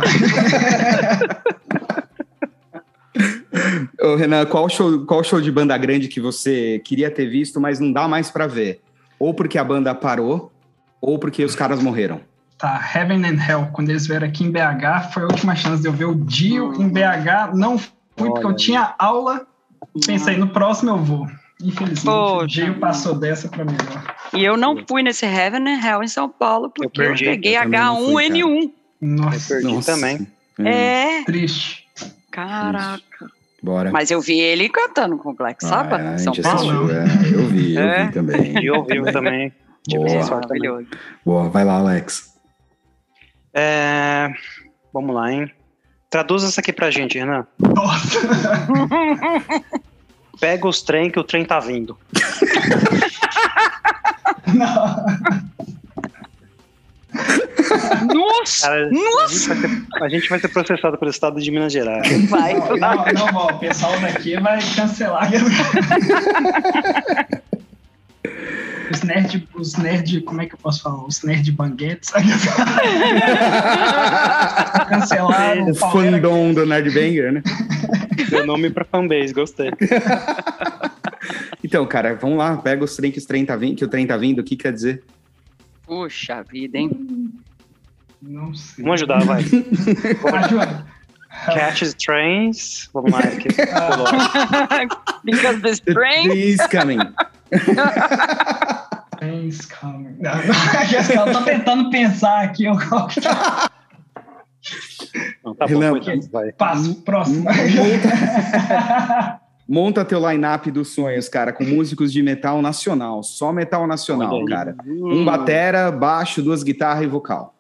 Speaker 2: Ô, Renan, qual show, qual show de banda grande que você queria ter visto, mas não dá mais pra ver? Ou porque a banda parou, ou porque os caras morreram.
Speaker 5: Tá, Heaven and Hell, quando eles vieram aqui em BH, foi a última chance de eu ver o Dio em BH. Não fui porque eu
Speaker 1: Olha.
Speaker 5: tinha aula. Pensei, no próximo eu vou. Infelizmente, o. Dio passou dessa pra melhor.
Speaker 3: E eu não fui nesse Heaven and Hell em São Paulo porque eu,
Speaker 1: perdi,
Speaker 3: peguei
Speaker 2: eu fui,
Speaker 3: H1N1.
Speaker 5: Nossa,
Speaker 1: perdi.
Speaker 2: Nossa.
Speaker 1: também.
Speaker 2: Hum,
Speaker 3: É,
Speaker 5: triste.
Speaker 3: caraca.
Speaker 2: Bora.
Speaker 3: Mas eu vi ele cantando com o Black
Speaker 2: Ah,
Speaker 3: Sabbath
Speaker 2: é, a
Speaker 3: em São Paulo.
Speaker 2: assistiu, é, eu vi, eu
Speaker 3: É.
Speaker 2: vi também.
Speaker 1: E [laughs] eu ouvi também.
Speaker 2: Boa.
Speaker 1: essa sorte também.
Speaker 3: Maravilhoso.
Speaker 2: Boa, vai lá, Alex.
Speaker 1: É, Vamos lá, hein? Traduz isso aqui pra gente, Renan.
Speaker 5: Nossa. [laughs]
Speaker 1: Pega os trem que o trem tá vindo.
Speaker 5: Não. [laughs]
Speaker 3: Nossa!
Speaker 1: Cara,
Speaker 3: Nossa!
Speaker 1: A gente, vai ser, a gente vai ser processado pelo estado de Minas Gerais.
Speaker 3: Vai.
Speaker 5: Não, não, não, o pessoal daqui vai cancelar. Os nerd, os nerd, como é que eu posso falar? Os nerd banguetes. [laughs] Cancelaram.
Speaker 2: O fandom do Nerdbanger, né?
Speaker 1: Deu nome pra fanbase, gostei. [laughs]
Speaker 2: Então, cara, vamos lá, pega os trem que, os trem tá vindo, que o trem tá vindo, o que quer dizer?
Speaker 3: Puxa vida, hein?
Speaker 5: Não sei.
Speaker 1: Vamos ajudar, vai. [laughs]
Speaker 5: Ajuda.
Speaker 1: Catches trains. Vamos lá, aqui.
Speaker 3: Because [laughs] this
Speaker 2: The
Speaker 3: train.
Speaker 2: is coming.
Speaker 5: Trains coming. Não, não, eu tô tentando pensar aqui. Eu,
Speaker 1: Não, tá
Speaker 2: Renan,
Speaker 1: bom, vai.
Speaker 5: passo, próximo.
Speaker 2: Monta, [laughs] monta teu line-up dos sonhos, cara, com músicos de metal nacional. Só metal nacional, cara.
Speaker 3: Hum.
Speaker 2: Um batera, baixo, duas guitarras e vocal.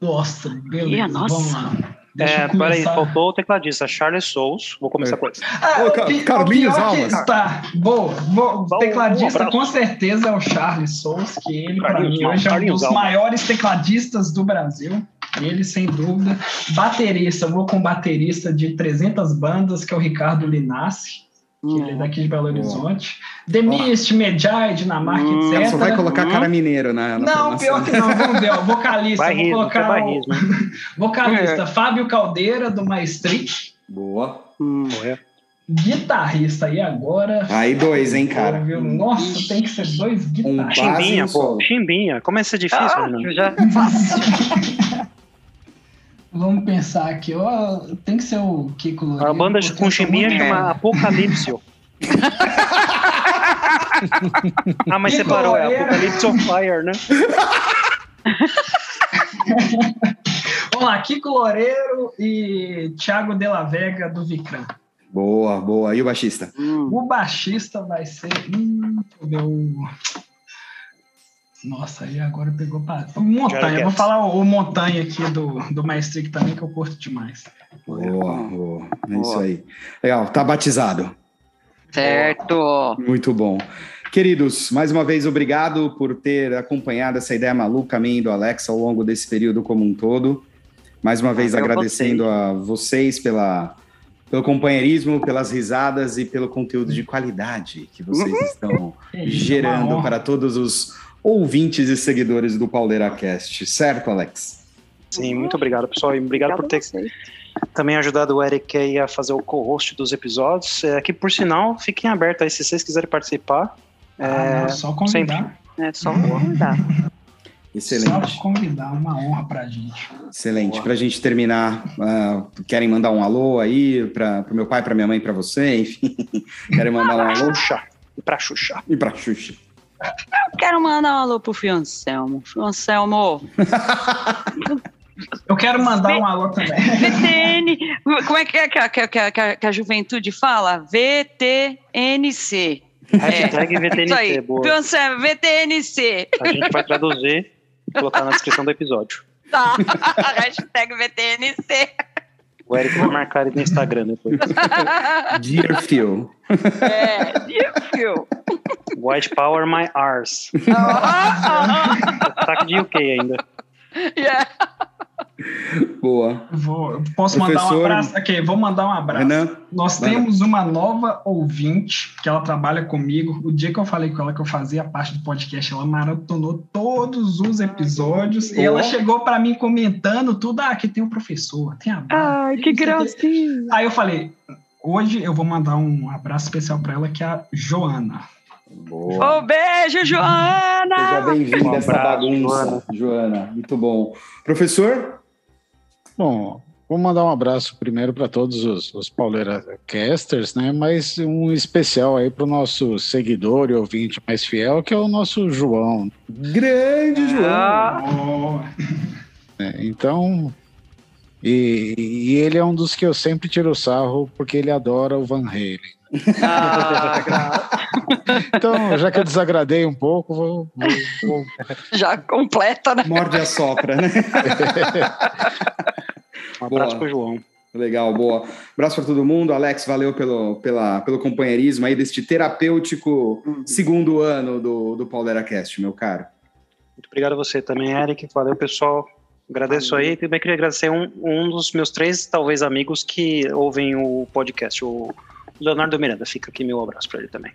Speaker 5: Nossa, beleza.
Speaker 3: Ih, nossa.
Speaker 5: Vamos lá. Deixa
Speaker 1: É, peraí, faltou o tecladista, Charles Souls. Vou começar com esse.
Speaker 5: Ah,
Speaker 2: Ô, Carlinhos Almas.
Speaker 5: Tá, boa. boa.
Speaker 1: Dá um-
Speaker 5: tecladista,
Speaker 1: um
Speaker 5: com certeza, é o Charles Souls, que ele,
Speaker 1: Carlinhos
Speaker 5: mim, hoje é um dos
Speaker 1: Almas.
Speaker 5: maiores tecladistas do Brasil. Ele, sem dúvida. Baterista, eu vou com baterista de 300 bandas, que é o Ricardo Linassi, que ele é daqui de Belo Horizonte. The Mist, Medjai, Dinamarca, hum, etc.
Speaker 2: Só vai colocar cara mineiro na,
Speaker 5: na Não, pior que não. Vamos ver. Ó, vocalista, barrismo, vou colocar. Barrismo. O... [laughs] vocalista, é. Fábio Caldeira, do Maestrit.
Speaker 2: Boa.
Speaker 5: Hum, guitarrista e agora.
Speaker 2: Aí dois, hein, cara.
Speaker 5: Nossa, tem que ser dois guitarristas.
Speaker 1: Um chimbinha, pô. Chimbinha. Como é ser difícil, ah,
Speaker 3: né? Já [laughs] fácil. [laughs]
Speaker 5: Vamos pensar aqui, ó. Tem que ser o Kiko Loureiro.
Speaker 1: A banda com chimbinha chama Apocalipse. [laughs] ah, mas Kiko separou, é Apocalipse of Fire, né? [laughs]
Speaker 5: Vamos lá, Kiko Loureiro e Thiago De La Vega do Vicran.
Speaker 2: Boa, boa. E o baixista?
Speaker 5: Hum. O baixista vai ser. Hum, o... Nossa, aí agora pegou para. Montanha, vou falar o, o, Montanha aqui do, do Maestric também, que eu curto demais.
Speaker 2: Boa, boa. É boa. isso aí. Legal, tá batizado.
Speaker 3: Certo.
Speaker 2: Muito bom. Queridos, mais uma vez, obrigado por ter acompanhado essa ideia maluca minha do Alex ao longo desse período como um todo. Mais uma vez, agradecendo a vocês pela pelo companheirismo, pelas risadas e pelo conteúdo de qualidade que vocês uhum. estão é gerando para todos os ouvintes e seguidores do Pauleira Cast, certo, Alex?
Speaker 1: Sim, muito obrigado, pessoal, e obrigado por ter também ajudado o Eric a fazer o co-host dos episódios. É, aqui, por sinal, fiquem abertos aí se vocês quiserem participar.
Speaker 5: Ah, é, não, só convidar. Sempre.
Speaker 3: É só convidar. [laughs]
Speaker 2: Excelente.
Speaker 5: Só convidar, uma honra pra gente.
Speaker 2: Excelente. Para a gente terminar, uh, querem mandar um alô aí para o meu pai, para minha mãe, para você, enfim. [laughs] querem mandar um alô?
Speaker 1: Xuxa. E para Xuxa.
Speaker 2: E para Xuxa.
Speaker 3: Eu quero mandar um alô pro Fio Anselmo. Fio Anselmo. [laughs]
Speaker 5: Eu quero mandar um alô também.
Speaker 3: VTN. Como é que, é que, a, que, a, que a juventude fala? VTNC.
Speaker 1: Hashtag é. VTNC, isso aí. boa.
Speaker 3: VTNC.
Speaker 1: A gente vai traduzir colocar na descrição do episódio.
Speaker 3: Tá, [laughs] hashtag VTNC.
Speaker 1: O Eric vai marcar ele no Instagram depois. [laughs]
Speaker 2: Dear Phil.
Speaker 3: É, Dear Phil.
Speaker 1: White Power My Arse. [laughs] -huh, de UK ainda.
Speaker 3: Yeah.
Speaker 2: Boa.
Speaker 5: Vou, posso Professor... mandar um abraço? Ok, vou mandar um abraço. Renan, Nós temos uma nova ouvinte que ela trabalha comigo. O dia que eu falei com ela que eu fazia parte do podcast, ela maratonou todos os episódios. Oh. E ela chegou para mim comentando tudo. Ah, aqui tem um professor, tem a
Speaker 3: Ai, que gracinha.
Speaker 5: Aí eu falei, hoje eu vou mandar um abraço especial para ela, que é a Joana.
Speaker 3: Boa. Um beijo, Joana!
Speaker 2: Seja bem-vinda a essa bagunça, Joana. Joana. Muito bom. Professor?
Speaker 4: Bom, vou mandar um abraço primeiro para todos os, os Pauleira Casters, né? Mas um especial aí para o nosso seguidor e ouvinte mais fiel, que é o nosso João.
Speaker 2: Grande João! Ah.
Speaker 4: É, então, e, e, ele é um dos que eu sempre tiro sarro porque ele adora o Van Halen. Ah, [laughs] então, já que eu desagradei um pouco, vou, vou, vou...
Speaker 3: já completa, né?
Speaker 2: Morde a sopra, né? [laughs]
Speaker 1: Um abraço para o João.
Speaker 2: Legal, boa. Abraço para todo mundo. Alex, valeu pelo, pela, pelo companheirismo aí deste terapêutico uhum. segundo ano do, do Paulera Cast, meu caro.
Speaker 1: Muito obrigado a você também, Eric. Valeu, pessoal. Agradeço valeu. aí. Também queria agradecer um, um dos meus três, talvez, amigos que ouvem o podcast, o Leonardo Miranda. Fica aqui meu abraço para ele também.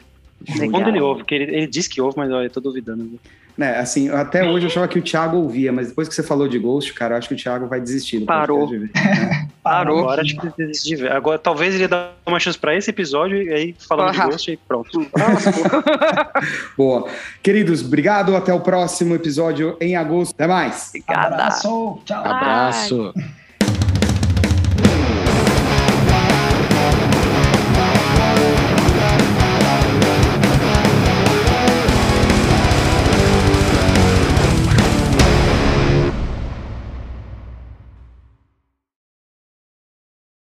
Speaker 1: Quando ele ouve, porque ele, ele diz que ouve, mas eu tô duvidando.
Speaker 2: Né, assim, até hoje eu achava que o Thiago ouvia, mas depois que você falou de Ghost, cara, eu acho que o Thiago vai desistir.
Speaker 3: Parou.
Speaker 1: De [laughs] Parou. Agora acho que desiste de ver. Agora, talvez ele dê uma chance para esse episódio e aí falando de Ghost e pronto. [laughs]
Speaker 2: Boa. Queridos, obrigado. Até o próximo episódio em agosto. Até mais.
Speaker 3: Obrigada.
Speaker 5: Abraço. Tchau.
Speaker 4: Abraço.